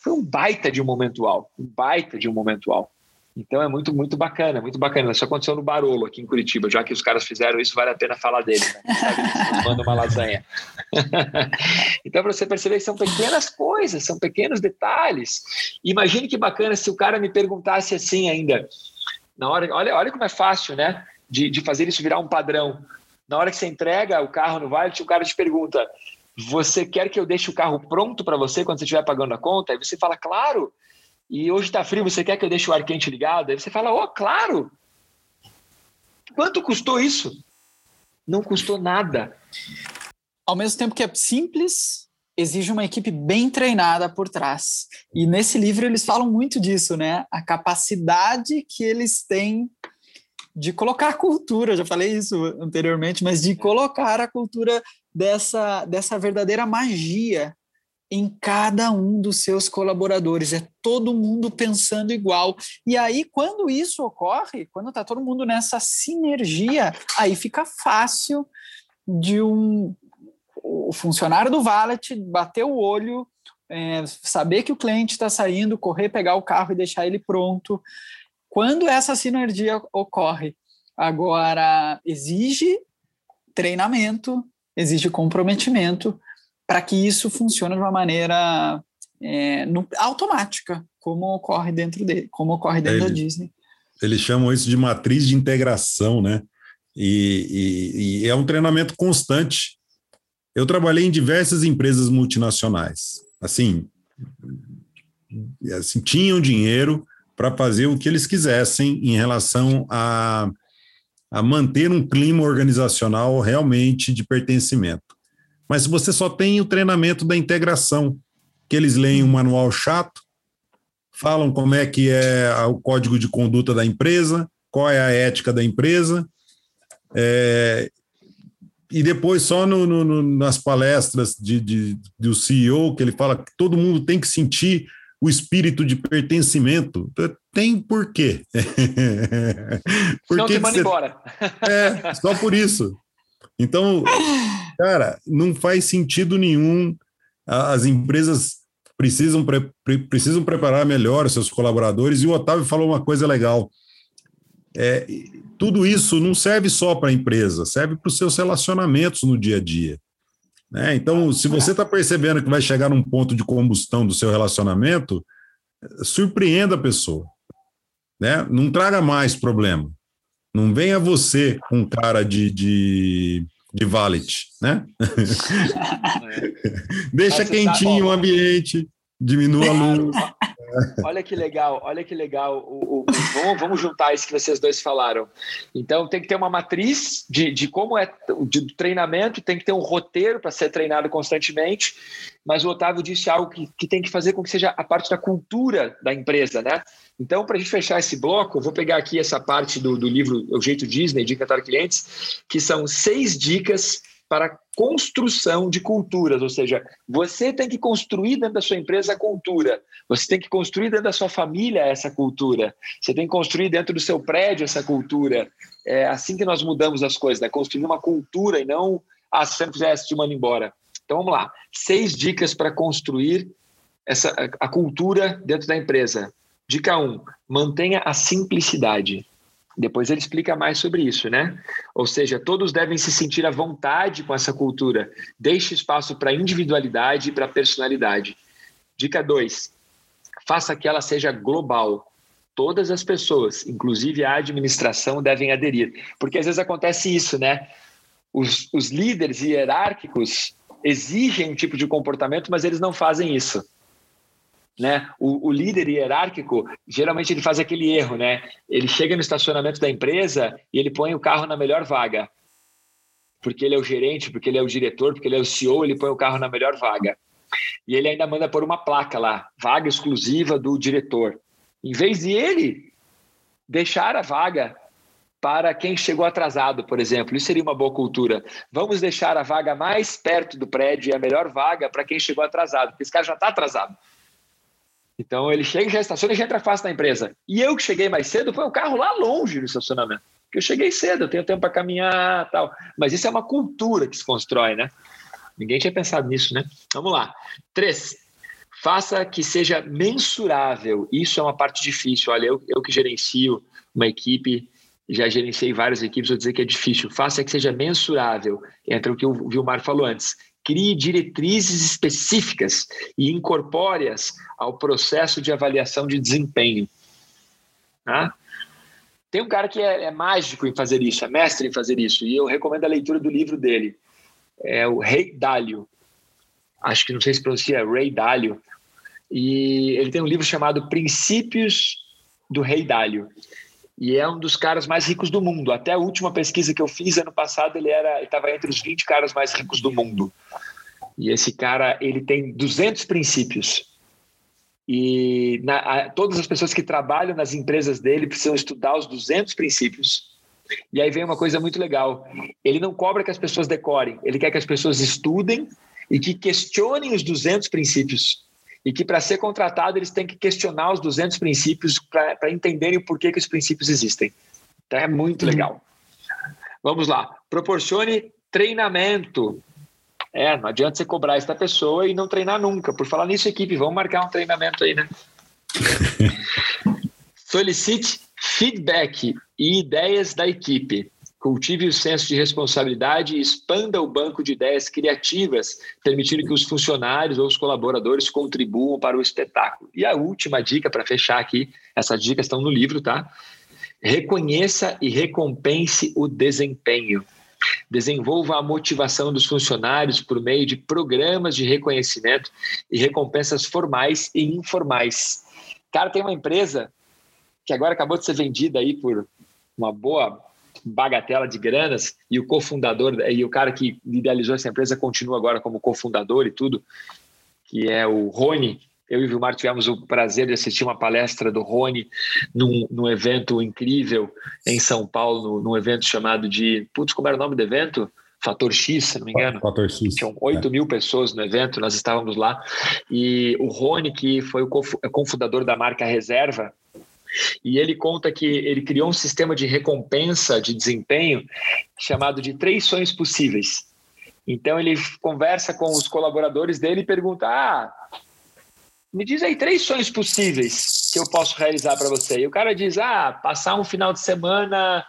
foi um baita de um momento alto, um baita de um momento alto. Então é muito, muito bacana, muito bacana. Isso aconteceu no Barolo, aqui em Curitiba. Já que os caras fizeram isso, vale a pena falar dele. Né? Manda uma lasanha. [laughs] então, para você perceber que são pequenas coisas, são pequenos detalhes. Imagine que bacana se o cara me perguntasse assim ainda. Na hora, olha, olha como é fácil, né? De, de fazer isso virar um padrão. Na hora que você entrega o carro no Vale, o cara te pergunta: Você quer que eu deixe o carro pronto para você quando você estiver pagando a conta? Aí você fala: Claro e hoje está frio, você quer que eu deixe o ar quente ligado? Aí você fala, oh, claro! Quanto custou isso? Não custou nada. Ao mesmo tempo que é simples, exige uma equipe bem treinada por trás. E nesse livro eles falam muito disso, né? A capacidade que eles têm de colocar a cultura, já falei isso anteriormente, mas de colocar a cultura dessa, dessa verdadeira magia em cada um dos seus colaboradores, é todo mundo pensando igual. E aí, quando isso ocorre, quando está todo mundo nessa sinergia, aí fica fácil de um o funcionário do Valet bater o olho, é, saber que o cliente está saindo, correr, pegar o carro e deixar ele pronto. Quando essa sinergia ocorre, agora exige treinamento, exige comprometimento, para que isso funcione de uma maneira é, no, automática, como ocorre dentro dele, como ocorre dentro é, da Disney. Eles chamam isso de matriz de integração, né? E, e, e é um treinamento constante. Eu trabalhei em diversas empresas multinacionais. Assim, assim tinham dinheiro para fazer o que eles quisessem em relação a, a manter um clima organizacional realmente de pertencimento. Mas você só tem o treinamento da integração, que eles leem um manual chato, falam como é que é o código de conduta da empresa, qual é a ética da empresa, é, e depois só no, no, nas palestras de, de, do CEO, que ele fala que todo mundo tem que sentir o espírito de pertencimento. Tem por quê? [laughs] por Não te manda você... embora. É, só por isso. Então, cara, não faz sentido nenhum. As empresas precisam, pre precisam preparar melhor seus colaboradores. E o Otávio falou uma coisa legal. É, tudo isso não serve só para a empresa, serve para os seus relacionamentos no dia a dia. Né? Então, se você está percebendo que vai chegar num ponto de combustão do seu relacionamento, surpreenda a pessoa. Né? Não traga mais problema. Não venha você com cara de, de, de valet, né? [laughs] Deixa tá quentinho o ambiente, diminua a luz. Olha que legal, olha que legal. O, o, vamos, vamos, juntar isso que vocês dois falaram. Então, tem que ter uma matriz de, de como é de treinamento, tem que ter um roteiro para ser treinado constantemente. Mas o Otávio disse algo que, que tem que fazer com que seja a parte da cultura da empresa, né? Então, para a gente fechar esse bloco, eu vou pegar aqui essa parte do, do livro O Jeito Disney, de Catar Clientes, que são seis dicas para construção de culturas, ou seja, você tem que construir dentro da sua empresa a cultura, você tem que construir dentro da sua família essa cultura, você tem que construir dentro do seu prédio essa cultura. É assim que nós mudamos as coisas, né? construir uma cultura e não, ah, se você não manda embora. Então vamos lá, seis dicas para construir essa, a cultura dentro da empresa. Dica 1, um, mantenha a simplicidade. Depois ele explica mais sobre isso, né? Ou seja, todos devem se sentir à vontade com essa cultura. Deixe espaço para individualidade e para personalidade. Dica 2. Faça que ela seja global. Todas as pessoas, inclusive a administração, devem aderir. Porque às vezes acontece isso, né? Os, os líderes hierárquicos exigem um tipo de comportamento, mas eles não fazem isso né? O, o, líder hierárquico, geralmente ele faz aquele erro, né? Ele chega no estacionamento da empresa e ele põe o carro na melhor vaga. Porque ele é o gerente, porque ele é o diretor, porque ele é o CEO, ele põe o carro na melhor vaga. E ele ainda manda por uma placa lá, vaga exclusiva do diretor. Em vez de ele deixar a vaga para quem chegou atrasado, por exemplo. Isso seria uma boa cultura. Vamos deixar a vaga mais perto do prédio e a melhor vaga para quem chegou atrasado, porque esse cara já está atrasado. Então ele chega, já estaciona e já entra fácil na empresa. E eu que cheguei mais cedo, foi o carro lá longe no estacionamento. Porque eu cheguei cedo, eu tenho tempo para caminhar tal. Mas isso é uma cultura que se constrói, né? Ninguém tinha pensado nisso, né? Vamos lá. Três. Faça que seja mensurável. Isso é uma parte difícil. Olha, eu, eu que gerencio uma equipe, já gerenciei várias equipes, vou dizer que é difícil. Faça que seja mensurável entre o que o Vilmar falou antes crie diretrizes específicas e incorpore-as ao processo de avaliação de desempenho. Tá? Tem um cara que é, é, mágico em fazer isso, é mestre em fazer isso, e eu recomendo a leitura do livro dele. É o Rei Dalio. Acho que não sei se pronuncia Ray Dalio. E ele tem um livro chamado Princípios do Rei Dalio e é um dos caras mais ricos do mundo. Até a última pesquisa que eu fiz ano passado, ele era estava entre os 20 caras mais ricos do mundo. E esse cara, ele tem 200 princípios. E na, a, todas as pessoas que trabalham nas empresas dele precisam estudar os 200 princípios. E aí vem uma coisa muito legal. Ele não cobra que as pessoas decorem, ele quer que as pessoas estudem e que questionem os 200 princípios e que para ser contratado eles têm que questionar os 200 princípios para entenderem o porquê que os princípios existem. Então é muito uhum. legal. Vamos lá. Proporcione treinamento. É, não adianta você cobrar essa pessoa e não treinar nunca. Por falar nisso, equipe, vamos marcar um treinamento aí, né? [laughs] Solicite feedback e ideias da equipe. Cultive o senso de responsabilidade e expanda o banco de ideias criativas, permitindo que os funcionários ou os colaboradores contribuam para o espetáculo. E a última dica para fechar aqui, essas dicas estão no livro, tá? Reconheça e recompense o desempenho. Desenvolva a motivação dos funcionários por meio de programas de reconhecimento e recompensas formais e informais. Cara, tem uma empresa que agora acabou de ser vendida aí por uma boa bagatela de granas e o cofundador e o cara que idealizou essa empresa continua agora como cofundador e tudo, que é o Rony. Eu e o Vilmar tivemos o prazer de assistir uma palestra do Rony num, num evento incrível em São Paulo, num evento chamado de. Putz, como era o nome do evento? Fator X, se não me engano. Fator X. Tinham 8 é. mil pessoas no evento, nós estávamos lá. E o Rony, que foi o cofundador da marca Reserva, e ele conta que ele criou um sistema de recompensa de desempenho chamado de três sonhos possíveis. Então ele conversa com os colaboradores dele e pergunta: Ah, me diz aí três sonhos possíveis que eu posso realizar para você. E o cara diz: Ah, passar um final de semana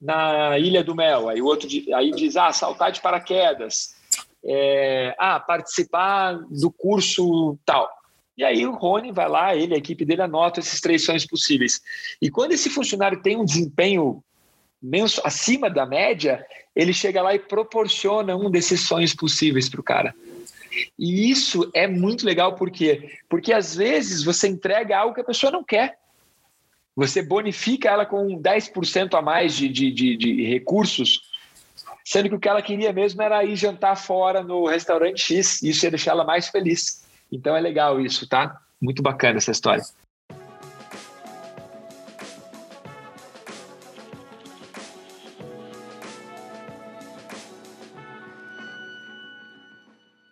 na Ilha do Mel. Aí o outro aí diz: Ah, saltar de paraquedas. É, ah, participar do curso tal. E aí o Rony vai lá, ele, a equipe dele anota esses três sonhos possíveis. E quando esse funcionário tem um desempenho acima da média, ele chega lá e proporciona um desses sonhos possíveis para o cara. E isso é muito legal, por quê? Porque às vezes você entrega algo que a pessoa não quer. Você bonifica ela com 10% a mais de, de, de, de recursos, sendo que o que ela queria mesmo era ir jantar fora no restaurante X. Isso ia deixar ela mais feliz. Então é legal isso, tá? Muito bacana essa história.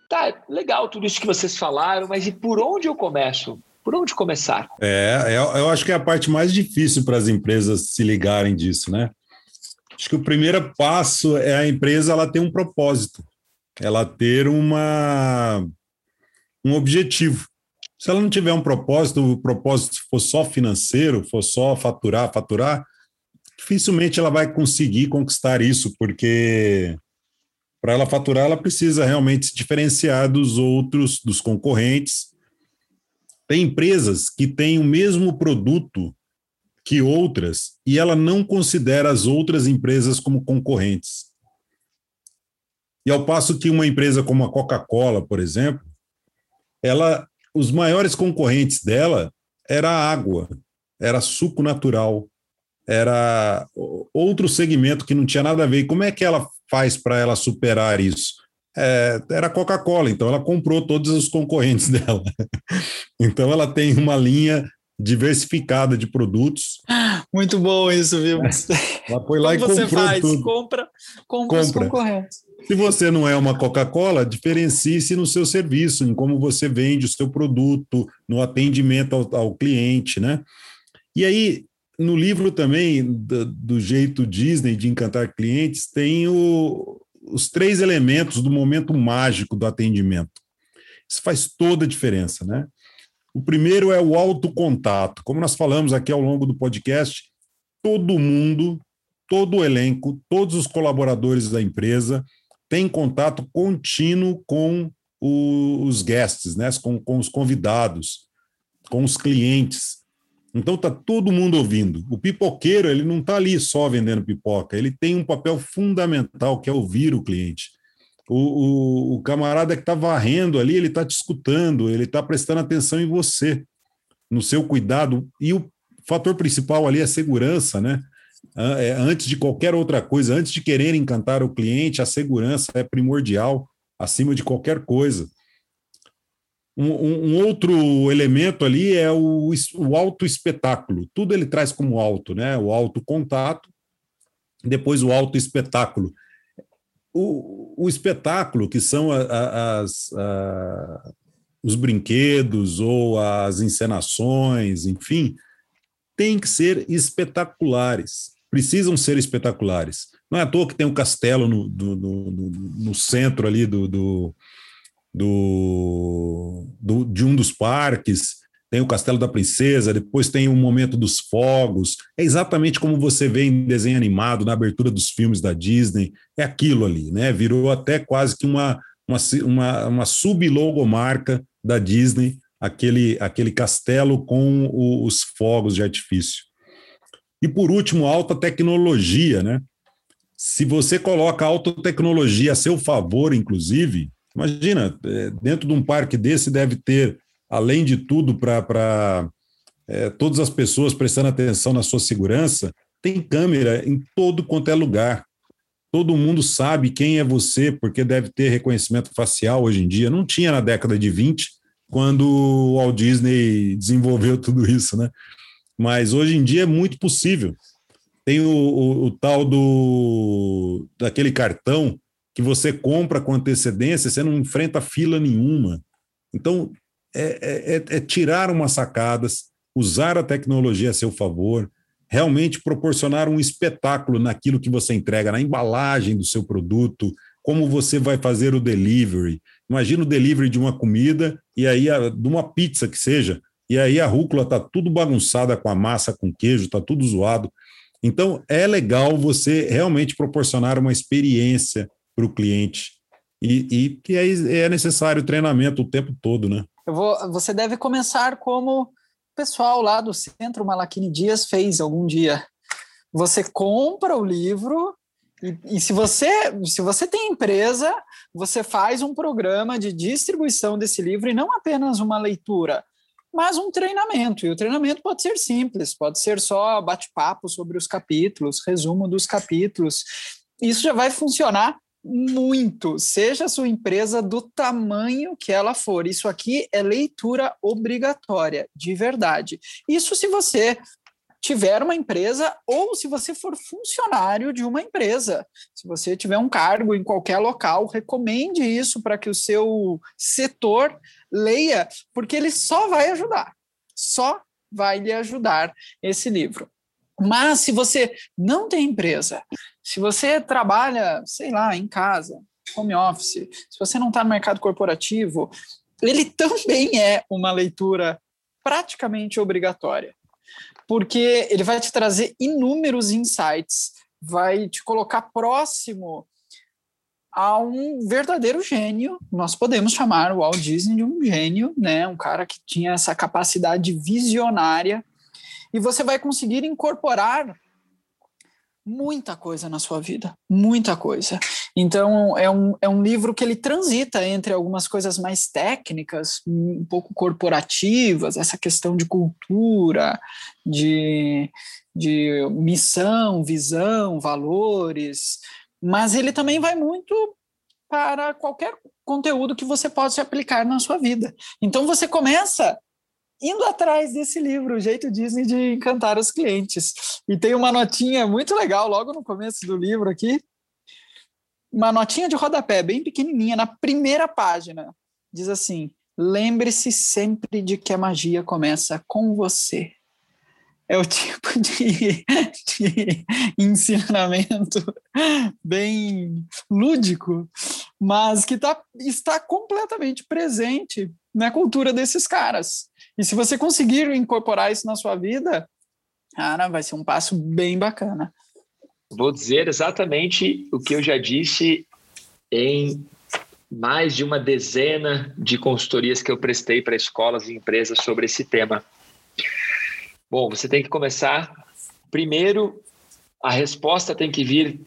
Tá, legal tudo isso que vocês falaram, mas e por onde eu começo? Por onde começar? É, eu, é, eu acho que é a parte mais difícil para as empresas se ligarem disso, né? Acho que o primeiro passo é a empresa ela ter um propósito, ela ter uma um objetivo. Se ela não tiver um propósito, o propósito for só financeiro, for só faturar, faturar, dificilmente ela vai conseguir conquistar isso, porque para ela faturar, ela precisa realmente se diferenciar dos outros, dos concorrentes. Tem empresas que têm o mesmo produto que outras e ela não considera as outras empresas como concorrentes. E ao passo que uma empresa como a Coca-Cola, por exemplo, ela, os maiores concorrentes dela era água, era suco natural, era outro segmento que não tinha nada a ver. E como é que ela faz para ela superar isso? É, era Coca-Cola, então ela comprou todos os concorrentes [laughs] dela. então ela tem uma linha diversificada de produtos. Muito bom isso, viu? [laughs] Ela foi lá Como e comprou você faz? tudo. Compra, compra, compra. os concorrentes. Se você não é uma Coca-Cola, diferencie-se no seu serviço, em como você vende o seu produto, no atendimento ao, ao cliente, né? E aí, no livro também, do, do, jeito Disney de encantar clientes, tem o, os três elementos do momento mágico do atendimento. Isso faz toda a diferença, né? O primeiro é o autocontato. Como nós falamos aqui ao longo do podcast, todo mundo, todo o elenco, todos os colaboradores da empresa tem contato contínuo com os guests, né? com, com os convidados, com os clientes. Então está todo mundo ouvindo. O pipoqueiro ele não está ali só vendendo pipoca, ele tem um papel fundamental que é ouvir o cliente. O, o, o camarada que está varrendo ali, ele está te escutando, ele está prestando atenção em você, no seu cuidado. E o fator principal ali é segurança, né? É, antes de qualquer outra coisa, antes de querer encantar o cliente, a segurança é primordial acima de qualquer coisa. Um, um, outro elemento ali é o, o auto-espetáculo. Tudo ele traz como alto, né? O auto-contato, depois o auto-espetáculo. O, o, espetáculo, que são as, a, os brinquedos ou as encenações, enfim, tem que ser espetaculares precisam ser espetaculares. Não é à toa que tem um castelo no, do, no centro ali do, do, do, de um dos parques, tem o Castelo da Princesa, depois tem o momento dos fogos. É exatamente como você vê em desenho animado, na abertura dos filmes da Disney. É aquilo ali, né? Virou até quase que uma, uma, uma, uma sub-logomarca da Disney, aquele, aquele castelo com o, os fogos de artifício. E por último, alta tecnologia, né? Se você coloca alta tecnologia a seu favor, inclusive, imagina, é, dentro de um parque desse deve ter, além de tudo, para é, todas as pessoas prestando atenção na sua segurança, tem câmera em todo quanto é lugar. Todo mundo sabe quem é você, porque deve ter reconhecimento facial hoje em dia. Não tinha na década de 20, quando o Walt Disney desenvolveu tudo isso, né? Mas hoje em dia é muito possível. Tem o, o, o tal do daquele cartão que você compra com antecedência, você não enfrenta fila nenhuma. Então, é, é, é, é tirar umas sacadas, usar a tecnologia a seu favor, realmente proporcionar um espetáculo naquilo que você entrega, na embalagem do seu produto, como você vai fazer o delivery. Imagina o delivery de uma comida e aí a, de uma pizza que seja, e aí a rúcula está tudo bagunçada com a massa, com queijo, está tudo zoado. Então é legal você realmente proporcionar uma experiência para o cliente e, e que aí é necessário treinamento o tempo todo, né? Vou, você deve começar como o pessoal lá do Centro Malaquini Dias fez algum dia. Você compra o livro e, e, se você se você tem empresa, você faz um programa de distribuição desse livro e não apenas uma leitura, mas um treinamento. E o treinamento pode ser simples, pode ser só bate-papo sobre os capítulos, resumo dos capítulos. Isso já vai funcionar muito, seja a sua empresa do tamanho que ela for. Isso aqui é leitura obrigatória, de verdade. Isso se você tiver uma empresa ou se você for funcionário de uma empresa. Se você tiver um cargo em qualquer local, recomende isso para que o seu setor leia, porque ele só vai ajudar. Só vai lhe ajudar esse livro. Mas se você não tem empresa, se você trabalha, sei lá, em casa, home office, se você não está no mercado corporativo, ele também é uma leitura praticamente obrigatória, porque ele vai te trazer inúmeros insights, vai te colocar próximo a um verdadeiro gênio. Nós podemos chamar o Walt Disney de um gênio, né? Um cara que tinha essa capacidade visionária e você vai conseguir incorporar muita coisa na sua vida, muita coisa. Então, é um, é um livro que ele transita entre algumas coisas mais técnicas, um pouco corporativas, essa questão de cultura, de, de missão, visão, valores, mas ele também vai muito para qualquer conteúdo que você possa aplicar na sua vida. Então, você começa indo atrás desse livro, O Jeito Disney de Encantar os Clientes. E tem uma notinha muito legal logo no começo do livro aqui. Uma notinha de rodapé, bem pequenininha, na primeira página. Diz assim: Lembre-se sempre de que a magia começa com você. É o tipo de, de ensinamento bem lúdico, mas que tá, está completamente presente na cultura desses caras. E se você conseguir incorporar isso na sua vida, cara, vai ser um passo bem bacana. Vou dizer exatamente o que eu já disse em mais de uma dezena de consultorias que eu prestei para escolas e empresas sobre esse tema. Bom, você tem que começar. Primeiro, a resposta tem que vir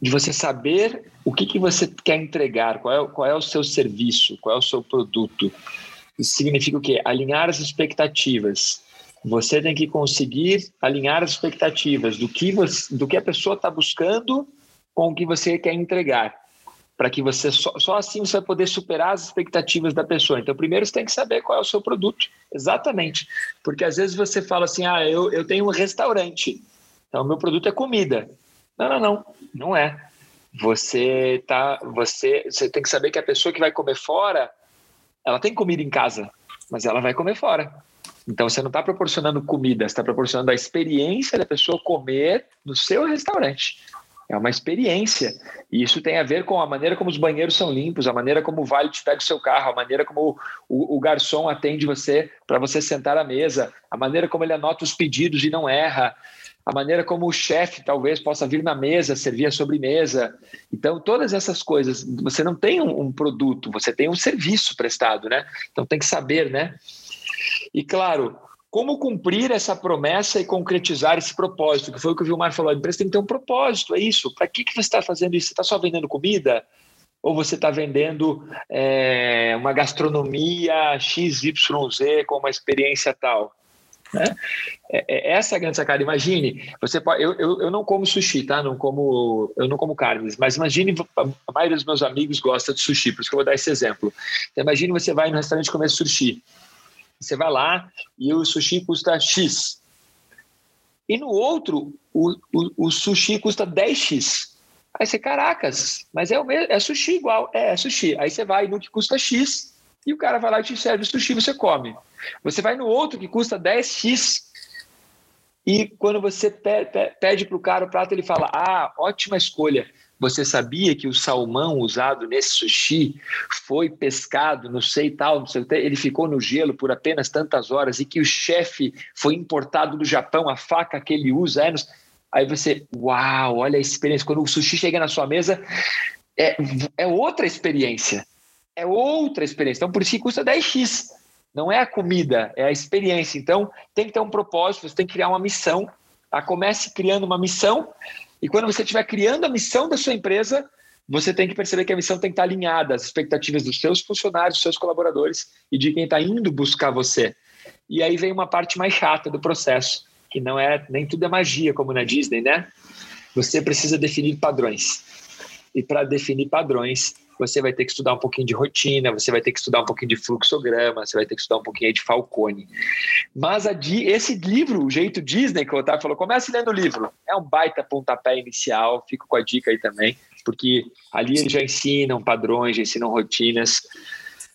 de você saber o que, que você quer entregar, qual é, qual é o seu serviço, qual é o seu produto. Isso significa o quê? Alinhar as expectativas. Você tem que conseguir alinhar as expectativas do que, você, do que a pessoa está buscando com o que você quer entregar. Para que você só, só assim você vai poder superar as expectativas da pessoa. Então, primeiro você tem que saber qual é o seu produto. Exatamente. Porque às vezes você fala assim: ah, eu, eu tenho um restaurante, então meu produto é comida. Não, não, não, não é. Você tá, você, você tem que saber que a pessoa que vai comer fora, ela tem comida em casa, mas ela vai comer fora. Então você não está proporcionando comida, está proporcionando a experiência da pessoa comer no seu restaurante. É uma experiência. E isso tem a ver com a maneira como os banheiros são limpos, a maneira como o vale te pega o seu carro, a maneira como o, o garçom atende você para você sentar à mesa, a maneira como ele anota os pedidos e não erra, a maneira como o chefe talvez possa vir na mesa, servir a sobremesa. Então, todas essas coisas, você não tem um, um, produto, você tem um serviço prestado, né? Então, tem que saber, né? E, claro, como cumprir essa promessa e concretizar esse propósito, que foi o que o Vilmar falou, a empresa tem que ter um propósito, é isso. Para que, que você está fazendo isso? Você está só vendendo comida? Ou você está vendendo é, uma gastronomia XYZ com uma experiência tal? Né? É, é, essa é a grande sacada. Imagine, você pode, eu, eu, eu não como sushi, tá? Não como, eu não como carnes, mas imagine, a maioria dos meus amigos gosta de sushi, por isso que eu vou dar esse exemplo. Então, imagine você vai no restaurante comer sushi. Você vai lá e o sushi custa X. E no outro, o, o, o sushi custa 10X. Aí você, caracas, mas é o mesmo, é sushi igual. É, é sushi. Aí você vai no que custa X e o cara vai lá e te serve sushi, você come. Você vai no outro que custa 10X e quando você pede para o cara o prato, ele fala: Ah, ótima escolha. Você sabia que o salmão usado nesse sushi foi pescado, não sei tal, não sei, ele ficou no gelo por apenas tantas horas e que o chefe foi importado do Japão, a faca que ele usa é. Aí você, uau, olha a experiência. Quando o sushi chega na sua mesa, é, é outra experiência. É outra experiência. Então, por isso que custa 10x. Não é a comida, é a experiência. Então, tem que ter um propósito, você tem que criar uma missão. Comece criando uma missão, e quando você estiver criando a missão da sua empresa, você tem que perceber que a missão tem que estar alinhada às expectativas dos seus funcionários, dos seus colaboradores e de quem está indo buscar você. E aí vem uma parte mais chata do processo, que não é nem tudo é magia como na Disney, né? Você precisa definir padrões. E para definir padrões, você vai ter que estudar um pouquinho de rotina, você vai ter que estudar um pouquinho de fluxograma, você vai ter que estudar um pouquinho de Falcone. Mas a, esse livro, o jeito Disney, que o Otávio falou, comece lendo o livro. É um baita pontapé inicial, fico com a dica aí também, porque ali eles já ensinam padrões, já ensinam rotinas.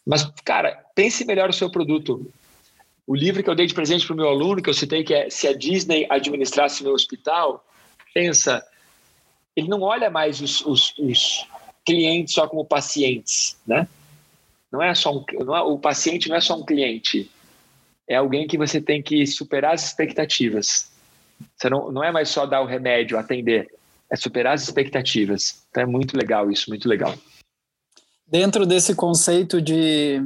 Mas, cara, pense melhor o seu produto. O livro que eu dei de presente para o meu aluno, que eu citei, que é Se a Disney administrasse meu hospital, pensa, ele não olha mais os, os, os clientes só como pacientes, né? Não é só um, é, o paciente não é só um cliente, é alguém que você tem que superar as expectativas. Você não, não é mais só dar o remédio, atender, é superar as expectativas. Então é muito legal isso, muito legal. Dentro desse conceito de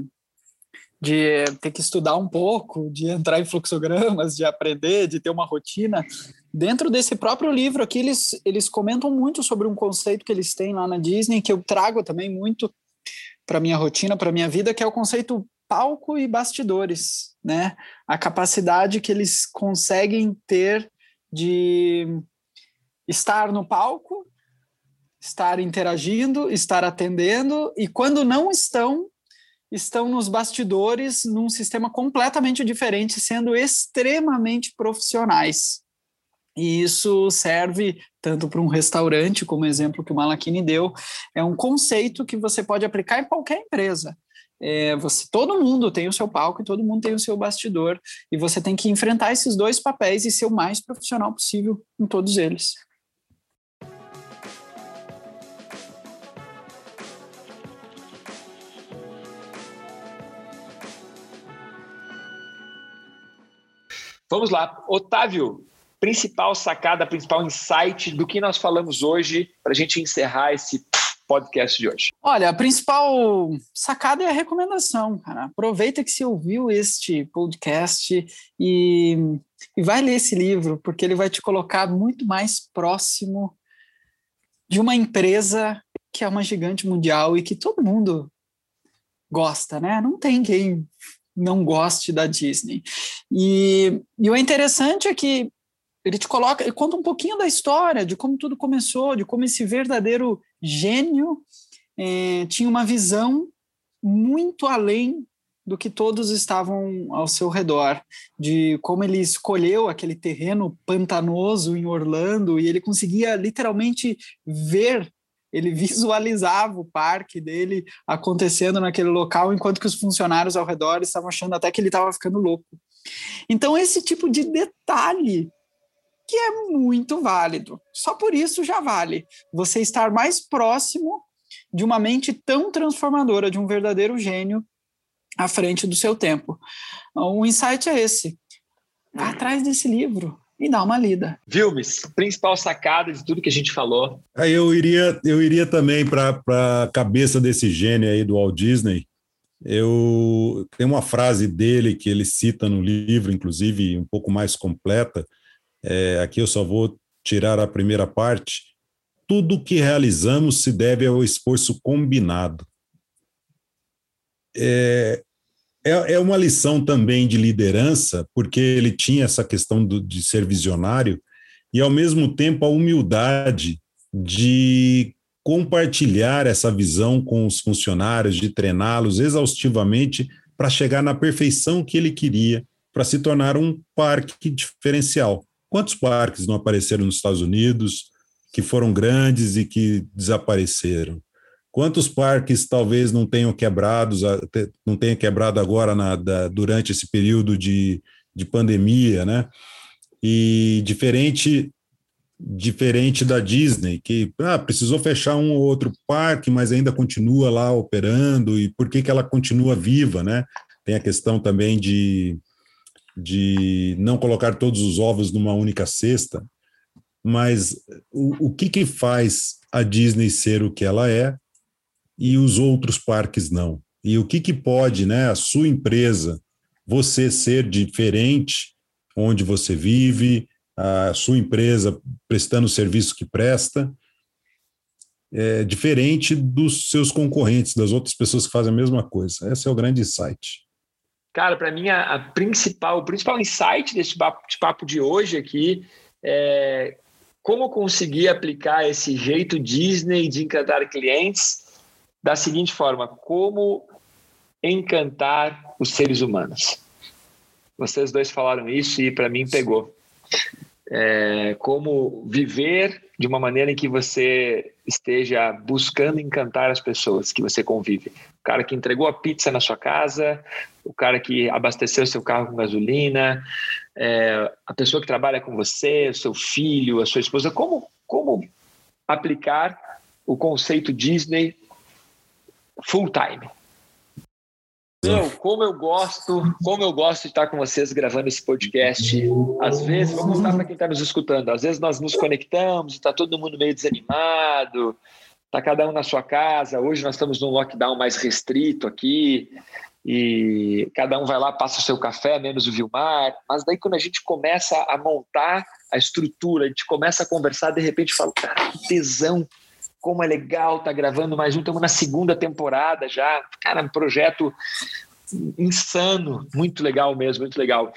de ter que estudar um pouco, de entrar em fluxogramas, de aprender, de ter uma rotina. Dentro desse próprio livro aqui, eles, eles comentam muito sobre um conceito que eles têm lá na Disney, que eu trago também muito para minha rotina, para minha vida, que é o conceito palco e bastidores, né? A capacidade que eles conseguem ter de estar no palco, estar interagindo, estar atendendo, e quando não estão, estão nos bastidores num sistema completamente diferente, sendo extremamente profissionais. E isso serve tanto para um restaurante, como o exemplo que o Malachini deu, é um conceito que você pode aplicar em qualquer empresa. É, você, todo mundo tem o seu palco e todo mundo tem o seu bastidor, e você tem que enfrentar esses dois papéis e ser o mais profissional possível em todos eles. Lá, Otávio, principal sacada, principal insight do que nós falamos hoje para a gente encerrar esse podcast de hoje? Olha, a principal sacada é a recomendação, cara. Aproveita que você ouviu este podcast e, e vai ler esse livro, porque ele vai te colocar muito mais próximo de uma empresa que é uma gigante mundial e que todo mundo gosta, né? Não tem quem não goste da Disney. E, e o interessante é que ele te coloca, ele conta um pouquinho da história, de como tudo começou, de como esse verdadeiro gênio é, tinha uma visão muito além do que todos estavam ao seu redor, de como ele escolheu aquele terreno pantanoso em Orlando e ele conseguia literalmente ver ele visualizava o parque dele acontecendo naquele local, enquanto que os funcionários ao redor estavam achando até que ele estava ficando louco. Então, esse tipo de detalhe que é muito válido. Só por isso já vale você estar mais próximo de uma mente tão transformadora, de um verdadeiro gênio à frente do seu tempo. O insight é esse. Vá atrás desse livro e dá uma lida. Vilmes, principal sacada de tudo que a gente falou. Aí eu iria, eu iria também para a cabeça desse gênio aí do Walt Disney. Eu tem uma frase dele que ele cita no livro, inclusive um pouco mais completa. É, aqui eu só vou tirar a primeira parte. Tudo que realizamos se deve ao esforço combinado. É, é, é uma lição também de liderança, porque ele tinha essa questão do, de ser visionário e, ao mesmo tempo, a humildade de compartilhar essa visão com os funcionários, de treiná-los exaustivamente para chegar na perfeição que ele queria, para se tornar um parque diferencial. Quantos parques não apareceram nos Estados Unidos, que foram grandes e que desapareceram? Quantos parques talvez não tenham quebrado, não tenham quebrado agora na, da, durante esse período de, de pandemia, né? E diferente diferente da Disney, que ah, precisou fechar um ou outro parque, mas ainda continua lá operando, e por que, que ela continua viva, né? Tem a questão também de, de não colocar todos os ovos numa única cesta, mas o, o que, que faz a Disney ser o que ela é e os outros parques não? E o que, que pode né, a sua empresa, você ser diferente onde você vive, a sua empresa prestando o serviço que presta, é diferente dos seus concorrentes, das outras pessoas que fazem a mesma coisa. Esse é o grande insight. Cara, para mim, a, a, principal, o principal insight desse papo, de papo de hoje aqui é como conseguir aplicar esse jeito Disney de encantar clientes da seguinte forma: como encantar os seres humanos. Vocês dois falaram isso e para mim pegou. É, como viver de uma maneira em que você esteja buscando encantar as pessoas que você convive. O cara que entregou a pizza na sua casa, o cara que abasteceu seu carro com gasolina, é, a pessoa que trabalha com você, o seu filho, a sua esposa. Como, como aplicar o conceito Disney full time? Meu, como eu gosto, como eu gosto de estar com vocês gravando esse podcast. Às vezes, vou contar para quem está nos escutando, às vezes nós nos conectamos, está todo mundo meio desanimado, está cada um na sua casa. Hoje nós estamos num lockdown mais restrito aqui, e cada um vai lá, passa o seu café, menos o Vilmar. Mas daí, quando a gente começa a montar a estrutura, a gente começa a conversar, de repente fala, cara, que tesão como é legal tá gravando mais um, estamos na segunda temporada já. Cara, um projeto insano, muito legal mesmo, muito legal.